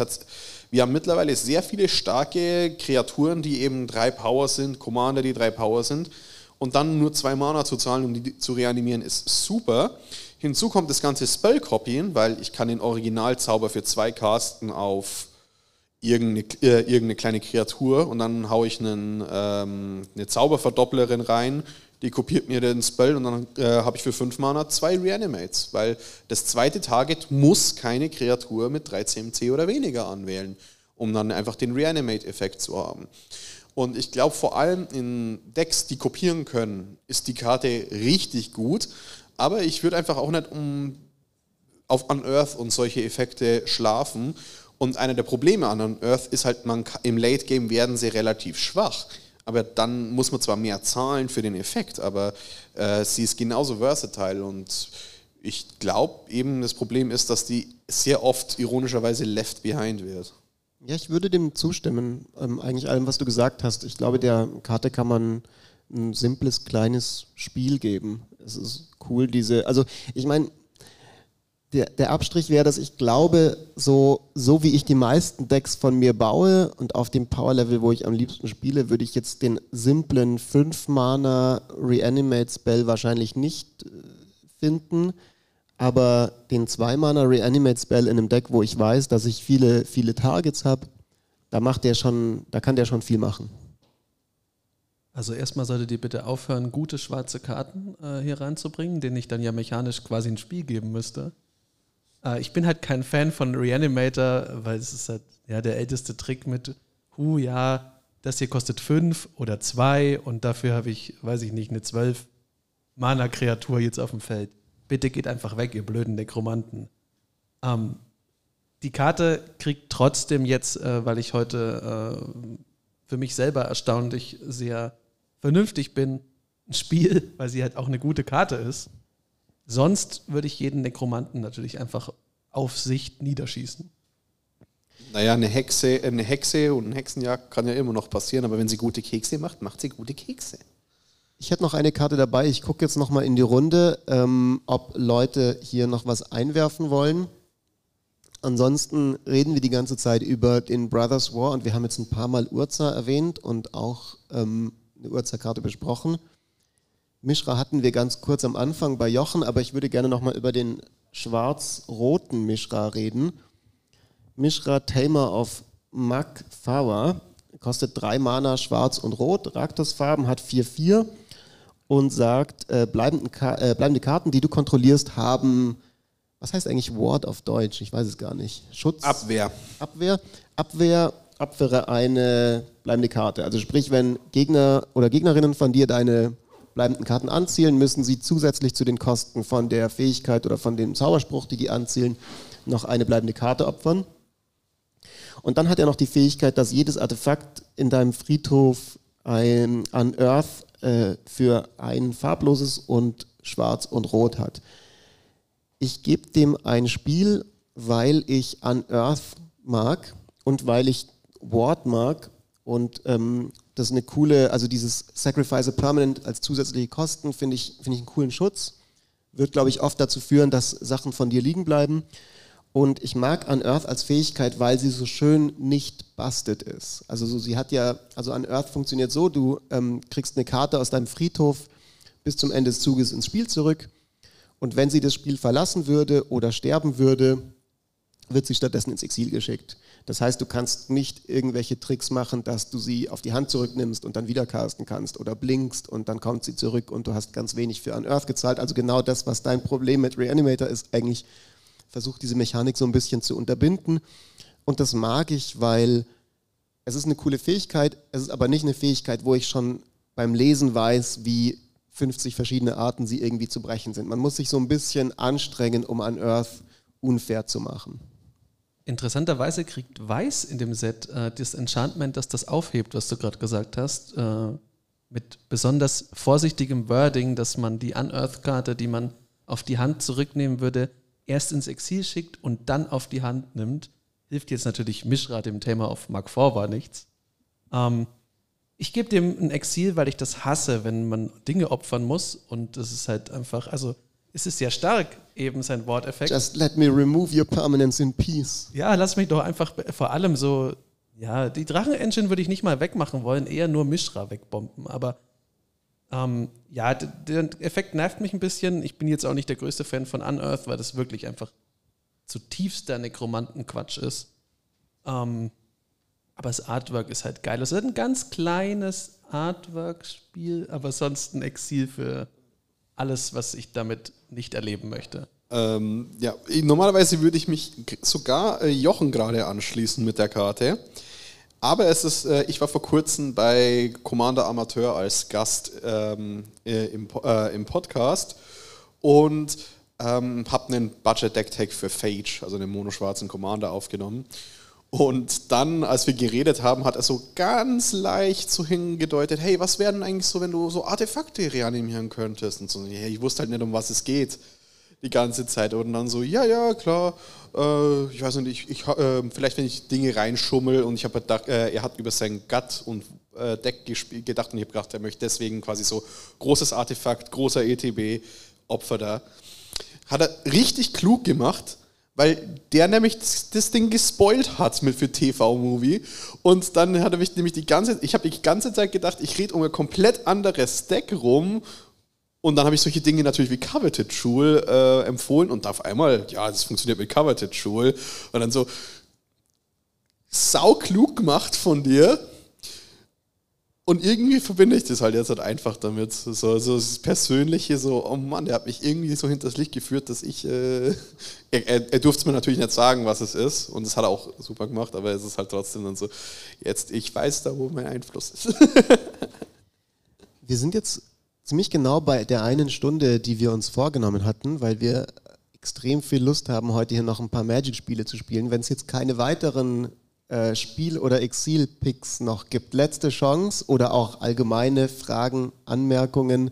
Wir haben mittlerweile sehr viele starke Kreaturen, die eben drei Power sind, Commander, die drei Power sind. Und dann nur zwei Mana zu zahlen, um die zu reanimieren, ist super. Hinzu kommt das ganze Spell-Copying, weil ich kann den Originalzauber für zwei casten auf irgendeine, äh, irgendeine kleine Kreatur und dann haue ich einen, ähm, eine Zauberverdopplerin rein, die kopiert mir den Spell und dann äh, habe ich für 5 Mana zwei Reanimates, weil das zweite Target muss keine Kreatur mit 3 CMC oder weniger anwählen, um dann einfach den Reanimate-Effekt zu haben. Und ich glaube, vor allem in Decks, die kopieren können, ist die Karte richtig gut. Aber ich würde einfach auch nicht um auf Unearth und solche Effekte schlafen und einer der Probleme an Unearth ist halt, man, im Late Game werden sie relativ schwach. Aber dann muss man zwar mehr zahlen für den Effekt, aber äh, sie ist genauso versatile und ich glaube eben, das Problem ist, dass die sehr oft ironischerweise left behind wird. Ja, ich würde dem zustimmen, ähm, eigentlich allem, was du gesagt hast. Ich glaube, der Karte kann man ein simples, kleines Spiel geben. Es ist cool, diese, also ich meine, der, der Abstrich wäre, dass ich glaube, so, so wie ich die meisten Decks von mir baue und auf dem Power-Level, wo ich am liebsten spiele, würde ich jetzt den simplen 5-Mana Reanimate-Spell wahrscheinlich nicht äh, finden, aber den 2-Mana Reanimate Spell in einem Deck, wo ich weiß, dass ich viele, viele Targets habe, da macht der schon, da kann der schon viel machen. Also erstmal solltet ihr bitte aufhören, gute schwarze Karten äh, hier reinzubringen, denen ich dann ja mechanisch quasi ein Spiel geben müsste. Äh, ich bin halt kein Fan von Reanimator, weil es ist halt ja der älteste Trick mit, hu, ja, das hier kostet fünf oder zwei und dafür habe ich, weiß ich nicht, eine zwölf Mana-Kreatur jetzt auf dem Feld. Bitte geht einfach weg, ihr blöden Nekromanten. Ähm, die Karte kriegt trotzdem jetzt, äh, weil ich heute äh, für mich selber erstaunlich sehr vernünftig bin, ein Spiel, weil sie halt auch eine gute Karte ist. Sonst würde ich jeden Nekromanten natürlich einfach auf Sicht niederschießen. Naja, eine Hexe, eine Hexe und ein Hexenjagd kann ja immer noch passieren, aber wenn sie gute Kekse macht, macht sie gute Kekse. Ich hätte noch eine Karte dabei. Ich gucke jetzt noch mal in die Runde, ähm, ob Leute hier noch was einwerfen wollen. Ansonsten reden wir die ganze Zeit über den Brothers War und wir haben jetzt ein paar Mal Urza erwähnt und auch ähm, eine Urza-Karte besprochen. Mishra hatten wir ganz kurz am Anfang bei Jochen, aber ich würde gerne noch mal über den schwarz-roten Mishra reden. Mishra Tamer of Makfawa kostet drei Mana schwarz und rot. Raktos-Farben hat 4-4 und sagt, äh, bleibende, äh, bleibende Karten, die du kontrollierst, haben, was heißt eigentlich Ward auf Deutsch? Ich weiß es gar nicht. Schutz? Abwehr. Abwehr. Abwehr, abwehre eine bleibende Karte. Also sprich, wenn Gegner oder Gegnerinnen von dir deine bleibenden Karten anzielen, müssen sie zusätzlich zu den Kosten von der Fähigkeit oder von dem Zauberspruch, die die anzielen, noch eine bleibende Karte opfern. Und dann hat er noch die Fähigkeit, dass jedes Artefakt in deinem Friedhof ein Unearth äh, für ein farbloses und schwarz und rot hat. Ich gebe dem ein Spiel, weil ich Unearth mag und weil ich Ward mag und ähm, das ist eine coole, also dieses Sacrifice Permanent als zusätzliche Kosten finde ich, find ich einen coolen Schutz. Wird, glaube ich, oft dazu führen, dass Sachen von dir liegen bleiben. Und ich mag Unearth als Fähigkeit, weil sie so schön nicht busted ist. Also so, sie hat ja, also Unearth funktioniert so, du ähm, kriegst eine Karte aus deinem Friedhof bis zum Ende des Zuges ins Spiel zurück. Und wenn sie das Spiel verlassen würde oder sterben würde, wird sie stattdessen ins Exil geschickt. Das heißt, du kannst nicht irgendwelche Tricks machen, dass du sie auf die Hand zurücknimmst und dann wieder casten kannst oder blinkst und dann kommt sie zurück und du hast ganz wenig für Unearth gezahlt. Also genau das, was dein Problem mit Reanimator ist, eigentlich versucht diese Mechanik so ein bisschen zu unterbinden. Und das mag ich, weil es ist eine coole Fähigkeit, es ist aber nicht eine Fähigkeit, wo ich schon beim Lesen weiß, wie 50 verschiedene Arten sie irgendwie zu brechen sind. Man muss sich so ein bisschen anstrengen, um an Earth unfair zu machen. Interessanterweise kriegt Weiß in dem Set äh, das Enchantment, das das aufhebt, was du gerade gesagt hast, äh, mit besonders vorsichtigem Wording, dass man die Unearth-Karte, die man auf die Hand zurücknehmen würde, erst ins Exil schickt und dann auf die Hand nimmt, hilft jetzt natürlich Mishra dem Thema auf Mark IV war nichts. Ähm, ich gebe dem ein Exil, weil ich das hasse, wenn man Dinge opfern muss und das ist halt einfach, also es ist sehr stark, eben sein Worteffekt. Just let me remove your permanence in peace. Ja, lass mich doch einfach vor allem so, ja, die Drachen-Engine würde ich nicht mal wegmachen wollen, eher nur Mishra wegbomben, aber ähm, ja, der Effekt nervt mich ein bisschen. Ich bin jetzt auch nicht der größte Fan von Unearth, weil das wirklich einfach zutiefster Nekromantenquatsch ist. Ähm, aber das Artwork ist halt geil. Es ist ein ganz kleines Artwork-Spiel, aber sonst ein Exil für alles, was ich damit nicht erleben möchte. Ähm, ja, normalerweise würde ich mich sogar äh, Jochen gerade anschließen mit der Karte. Aber es ist, äh, ich war vor kurzem bei Commander Amateur als Gast ähm, äh, im, äh, im Podcast und ähm, habe einen Budget Deck Tag für Phage, also einen monoschwarzen Commander, aufgenommen. Und dann, als wir geredet haben, hat er so ganz leicht so hingedeutet, hey, was wäre denn eigentlich so, wenn du so Artefakte reanimieren könntest? Und so, hey, ich wusste halt nicht, um was es geht die ganze Zeit. Und dann so, ja, ja, klar, äh, ich weiß nicht, ich, ich äh, vielleicht wenn ich Dinge reinschummel und ich habe gedacht, äh, er hat über sein Gut und äh, Deck gedacht und ich habe gedacht, er möchte deswegen quasi so großes Artefakt, großer ETB, Opfer da. Hat er richtig klug gemacht, weil der nämlich das, Ding gespoilt hat mit für TV-Movie. Und dann hat er mich nämlich die ganze, ich habe die ganze Zeit gedacht, ich rede um ein komplett anderes Deck rum Und dann habe ich solche Dinge natürlich wie Coveted Jewel äh, empfohlen und auf einmal, ja, das funktioniert mit Coveted Jewel. Und dann so, sauklug gemacht von dir. Und irgendwie verbinde ich das halt jetzt halt einfach damit. So, so das Persönliche, so, oh Mann, der hat mich irgendwie so hinters Licht geführt, dass ich. Äh, er, er, er durfte mir natürlich nicht sagen, was es ist. Und das hat er auch super gemacht, aber es ist halt trotzdem dann so, jetzt, ich weiß da, wo mein Einfluss ist. wir sind jetzt ziemlich genau bei der einen Stunde, die wir uns vorgenommen hatten, weil wir extrem viel Lust haben, heute hier noch ein paar Magic-Spiele zu spielen. Wenn es jetzt keine weiteren äh, Spiel- oder Exil-Picks noch gibt, letzte Chance oder auch allgemeine Fragen, Anmerkungen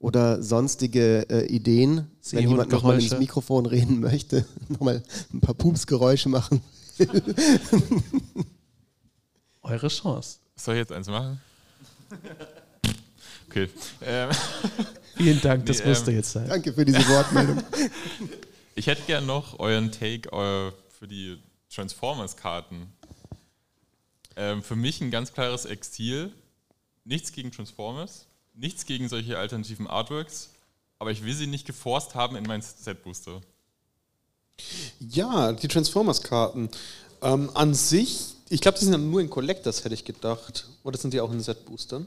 oder sonstige äh, Ideen, wenn jemand nochmal ins Mikrofon reden möchte, nochmal ein paar Pupsgeräusche machen. Eure Chance. Soll ich jetzt eins machen? Okay. Ähm, Vielen Dank, das nee, musste ähm, jetzt sein. Danke für diese Wortmeldung. ich hätte gern noch euren Take äh, für die Transformers-Karten. Ähm, für mich ein ganz klares Exil. Nichts gegen Transformers, nichts gegen solche alternativen Artworks, aber ich will sie nicht geforst haben in mein Set-Booster. Ja, die Transformers-Karten. Ähm, an sich, ich glaube, die sind nur in Collectors, hätte ich gedacht. Oder sind die auch in Set-Boostern?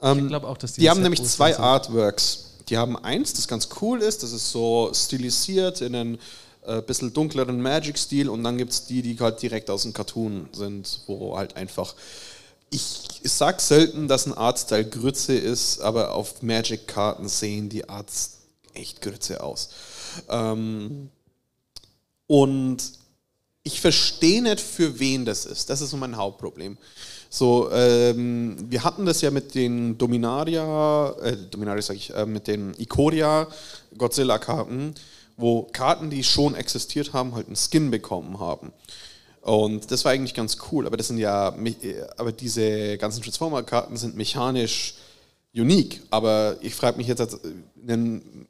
Ähm, ich glaube auch, dass die. Die haben nämlich zwei sind. Artworks. Die haben eins, das ganz cool ist, das ist so stilisiert in einen äh, bisschen dunkleren Magic-Stil und dann gibt es die, die halt direkt aus dem Cartoon sind, wo halt einfach. Ich, ich sag selten, dass ein Artstyle Grütze ist, aber auf Magic-Karten sehen die Arts echt Grütze aus. Ähm, und ich verstehe nicht, für wen das ist. Das ist so mein Hauptproblem. So, ähm, wir hatten das ja mit den Dominaria, äh, Dominaria sag ich, äh, mit den Ikoria Godzilla-Karten, wo Karten, die schon existiert haben, halt einen Skin bekommen haben. Und das war eigentlich ganz cool, aber das sind ja, aber diese ganzen Transformer-Karten sind mechanisch unique. Aber ich frage mich jetzt, als ein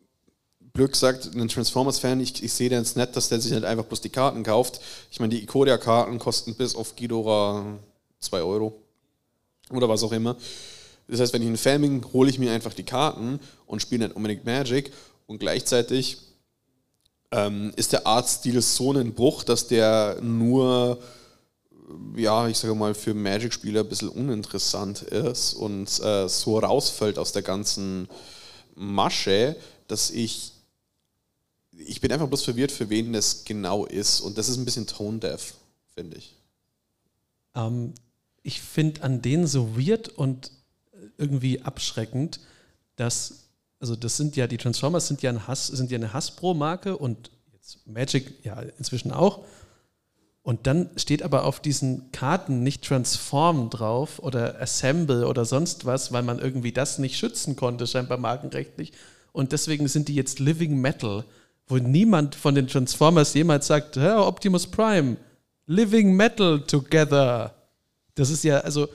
Glück sagt, ein Transformers-Fan, ich, ich sehe jetzt nicht, dass der sich nicht einfach bloß die Karten kauft. Ich meine, die Ikoria-Karten kosten bis auf Ghidorah 2 Euro oder was auch immer. Das heißt, wenn ich ein Fan bin, hole ich mir einfach die Karten und spiele nicht unbedingt Magic und gleichzeitig ähm, ist der Artstil so ein Bruch, dass der nur, ja, ich sage mal, für Magic-Spieler ein bisschen uninteressant ist und äh, so rausfällt aus der ganzen Masche, dass ich ich bin einfach bloß verwirrt, für wen das genau ist. Und das ist ein bisschen tone-deaf, finde ich. Ähm, ich finde an denen so weird und irgendwie abschreckend, dass also das sind ja, die Transformers sind ja, ein Hass, sind ja eine Hasbro-Marke und jetzt Magic ja inzwischen auch. Und dann steht aber auf diesen Karten nicht Transform drauf oder Assemble oder sonst was, weil man irgendwie das nicht schützen konnte, scheinbar markenrechtlich. Und deswegen sind die jetzt Living Metal, wo niemand von den Transformers jemals sagt, Optimus Prime, Living Metal together. Das ist ja, also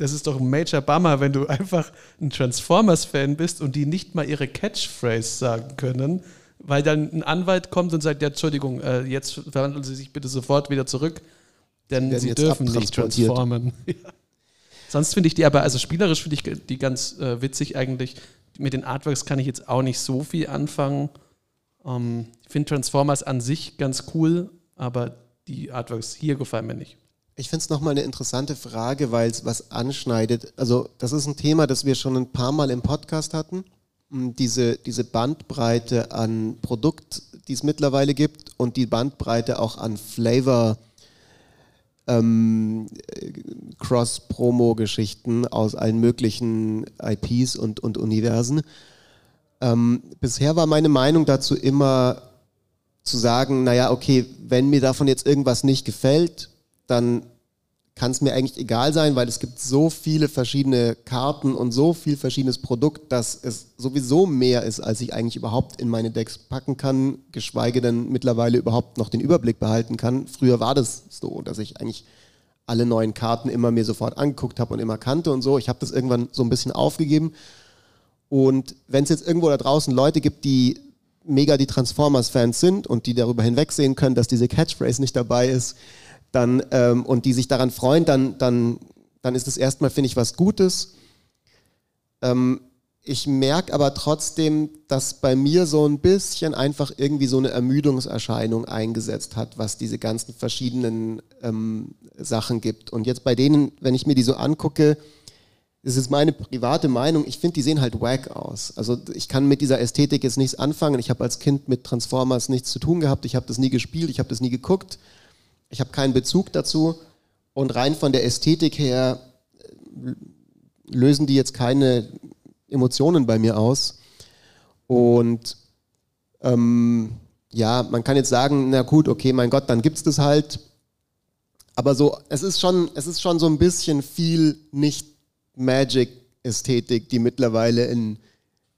das ist doch ein Major Bummer, wenn du einfach ein Transformers-Fan bist und die nicht mal ihre Catchphrase sagen können, weil dann ein Anwalt kommt und sagt, ja, Entschuldigung, äh, jetzt verwandeln Sie sich bitte sofort wieder zurück, denn Sie dürfen nicht transformen. ja. Sonst finde ich die aber, also spielerisch finde ich die ganz äh, witzig eigentlich. Mit den Artworks kann ich jetzt auch nicht so viel anfangen. Ähm, ich finde Transformers an sich ganz cool, aber die Artworks hier gefallen mir nicht. Ich finde es nochmal eine interessante Frage, weil es was anschneidet. Also das ist ein Thema, das wir schon ein paar Mal im Podcast hatten. Diese, diese Bandbreite an Produkt, die es mittlerweile gibt und die Bandbreite auch an Flavor ähm, Cross-Promo-Geschichten aus allen möglichen IPs und, und Universen. Ähm, bisher war meine Meinung dazu immer zu sagen, naja, okay, wenn mir davon jetzt irgendwas nicht gefällt, dann kann es mir eigentlich egal sein, weil es gibt so viele verschiedene Karten und so viel verschiedenes Produkt, dass es sowieso mehr ist, als ich eigentlich überhaupt in meine Decks packen kann, geschweige denn mittlerweile überhaupt noch den Überblick behalten kann. Früher war das so, dass ich eigentlich alle neuen Karten immer mir sofort angeguckt habe und immer kannte und so. Ich habe das irgendwann so ein bisschen aufgegeben. Und wenn es jetzt irgendwo da draußen Leute gibt, die mega die Transformers-Fans sind und die darüber hinwegsehen können, dass diese Catchphrase nicht dabei ist, dann, ähm, und die sich daran freuen, dann, dann, dann ist es erstmal, finde ich, was Gutes. Ähm, ich merke aber trotzdem, dass bei mir so ein bisschen einfach irgendwie so eine Ermüdungserscheinung eingesetzt hat, was diese ganzen verschiedenen ähm, Sachen gibt. Und jetzt bei denen, wenn ich mir die so angucke, das ist meine private Meinung, ich finde, die sehen halt wack aus. Also ich kann mit dieser Ästhetik jetzt nichts anfangen. Ich habe als Kind mit Transformers nichts zu tun gehabt. Ich habe das nie gespielt, ich habe das nie geguckt. Ich habe keinen Bezug dazu. Und rein von der Ästhetik her äh, lösen die jetzt keine Emotionen bei mir aus. Und ähm, ja, man kann jetzt sagen, na gut, okay, mein Gott, dann gibt es das halt. Aber so, es ist schon, es ist schon so ein bisschen viel nicht Magic-Ästhetik, die mittlerweile in,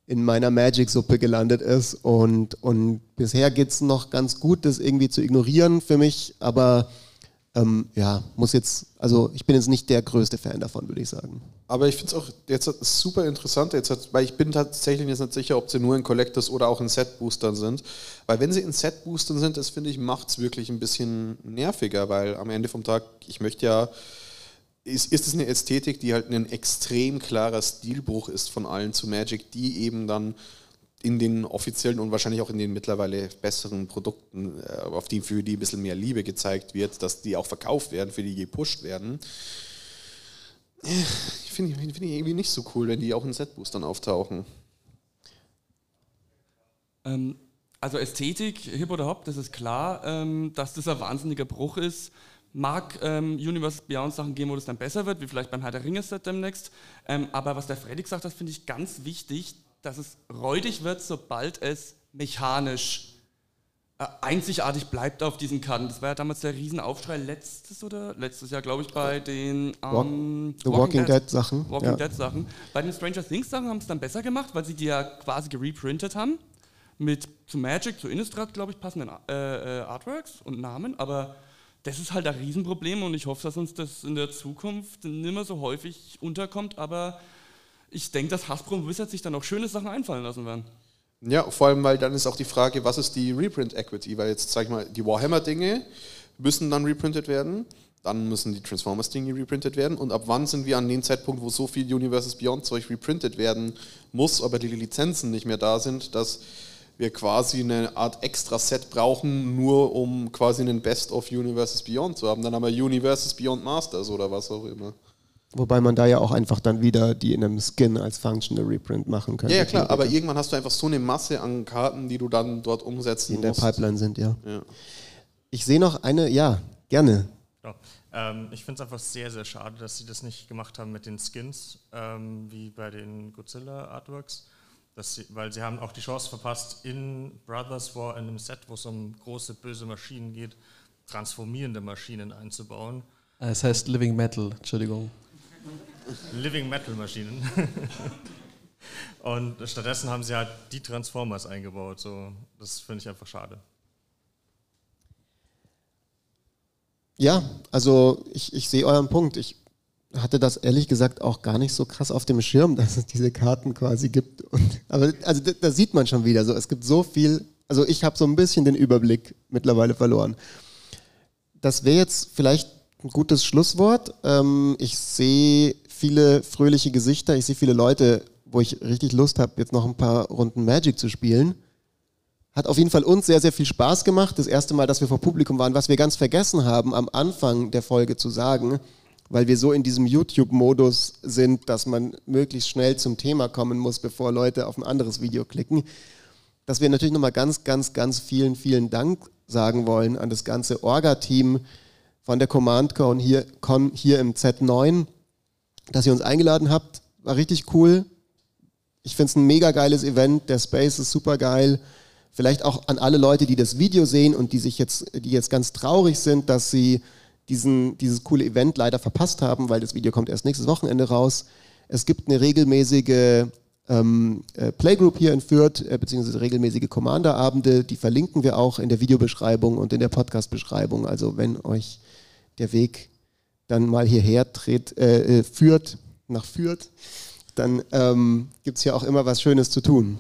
in meiner Magic-Suppe gelandet ist. Und, und bisher geht es noch ganz gut, das irgendwie zu ignorieren für mich, aber ähm, ja, muss jetzt, also ich bin jetzt nicht der größte Fan davon, würde ich sagen. Aber ich finde es auch jetzt super interessant, jetzt hat, weil ich bin tatsächlich jetzt nicht sicher, ob sie nur in Collectors oder auch in Set-Boostern sind. Weil wenn sie in Set-Boostern sind, das finde ich, macht es wirklich ein bisschen nerviger, weil am Ende vom Tag, ich möchte ja, ist, ist es eine Ästhetik, die halt ein extrem klarer Stilbruch ist von allen zu Magic, die eben dann in den offiziellen und wahrscheinlich auch in den mittlerweile besseren Produkten, äh, auf die für die ein bisschen mehr Liebe gezeigt wird, dass die auch verkauft werden, für die gepusht werden. Finde ich, find ich irgendwie nicht so cool, wenn die auch in Setboostern auftauchen. Ähm, also Ästhetik, Hip oder Hop, das ist klar, ähm, dass das ein wahnsinniger Bruch ist. Mag ähm, Universe Beyond Sachen geben, wo das dann besser wird, wie vielleicht beim Herr der Ringe Set demnächst. Ähm, aber was der Freddy gesagt hat, finde ich ganz wichtig dass es räudig wird, sobald es mechanisch äh, einzigartig bleibt auf diesen Karten. Das war ja damals der Riesenaufschrei letztes oder letztes Jahr, glaube ich, bei den ähm, The Walking, Walking Dead, Dead, Sachen. Walking ja. Dead Sachen. Bei den Stranger Things Sachen haben sie es dann besser gemacht, weil sie die ja quasi gereprintet haben mit zu Magic, zu Innistrad, glaube ich, passenden äh, äh, Artworks und Namen, aber das ist halt ein Riesenproblem und ich hoffe, dass uns das in der Zukunft nicht mehr so häufig unterkommt, aber ich denke, dass Hasbro Wizard sich dann auch schöne Sachen einfallen lassen werden. Ja, vor allem, weil dann ist auch die Frage, was ist die Reprint Equity? Weil jetzt, sag ich mal, die Warhammer-Dinge müssen dann reprintet werden, dann müssen die Transformers-Dinge reprintet werden und ab wann sind wir an dem Zeitpunkt, wo so viel Universes Beyond-Zeug reprintet werden muss, aber die Lizenzen nicht mehr da sind, dass wir quasi eine Art Extra-Set brauchen, nur um quasi einen Best of Universes Beyond zu haben. Dann haben wir Universes Beyond Masters oder was auch immer. Wobei man da ja auch einfach dann wieder die in einem Skin als Functional Reprint machen kann. Ja, ja klar, aber irgendwann hast du einfach so eine Masse an Karten, die du dann dort umsetzen die in musst. der Pipeline sind, ja. ja. Ich sehe noch eine, ja, gerne. Ja, ähm, ich finde es einfach sehr, sehr schade, dass sie das nicht gemacht haben mit den Skins, ähm, wie bei den Godzilla Artworks. Sie, weil sie haben auch die Chance verpasst, in Brothers War, in einem Set, wo es um große, böse Maschinen geht, transformierende Maschinen einzubauen. Es heißt Living Metal, Entschuldigung. Living Metal Maschinen. Und stattdessen haben sie halt die Transformers eingebaut. So, das finde ich einfach schade. Ja, also ich, ich sehe euren Punkt. Ich hatte das ehrlich gesagt auch gar nicht so krass auf dem Schirm, dass es diese Karten quasi gibt. Und, aber also da, da sieht man schon wieder so, es gibt so viel, also ich habe so ein bisschen den Überblick mittlerweile verloren. Das wäre jetzt vielleicht ein gutes Schlusswort. Ähm, ich sehe viele fröhliche Gesichter, ich sehe viele Leute, wo ich richtig Lust habe, jetzt noch ein paar Runden Magic zu spielen. Hat auf jeden Fall uns sehr, sehr viel Spaß gemacht. Das erste Mal, dass wir vor Publikum waren, was wir ganz vergessen haben, am Anfang der Folge zu sagen, weil wir so in diesem YouTube-Modus sind, dass man möglichst schnell zum Thema kommen muss, bevor Leute auf ein anderes Video klicken, dass wir natürlich nochmal ganz, ganz, ganz vielen, vielen Dank sagen wollen an das ganze Orga-Team von der Command Con hier, Con hier im Z9 dass ihr uns eingeladen habt. War richtig cool. Ich finde es ein mega geiles Event. Der Space ist super geil. Vielleicht auch an alle Leute, die das Video sehen und die sich jetzt, die jetzt ganz traurig sind, dass sie diesen, dieses coole Event leider verpasst haben, weil das Video kommt erst nächstes Wochenende raus. Es gibt eine regelmäßige ähm, äh, Playgroup hier in Fürth, äh, beziehungsweise regelmäßige Commander-Abende. Die verlinken wir auch in der Videobeschreibung und in der Podcast-Beschreibung. Also wenn euch der Weg dann mal hierher tritt, äh, äh, führt, nach Fürth, dann ähm, gibt es ja auch immer was Schönes zu tun.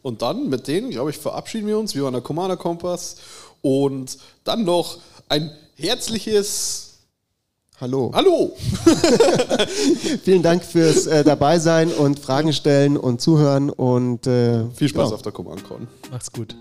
Und dann mit denen, glaube ich, verabschieden wir uns. Wir waren der Commander Kompass. Und dann noch ein herzliches Hallo. Hallo! Vielen Dank fürs äh, Dabeisein und Fragen stellen und zuhören und äh, Viel Spaß genau. auf der Command Con. Macht's gut.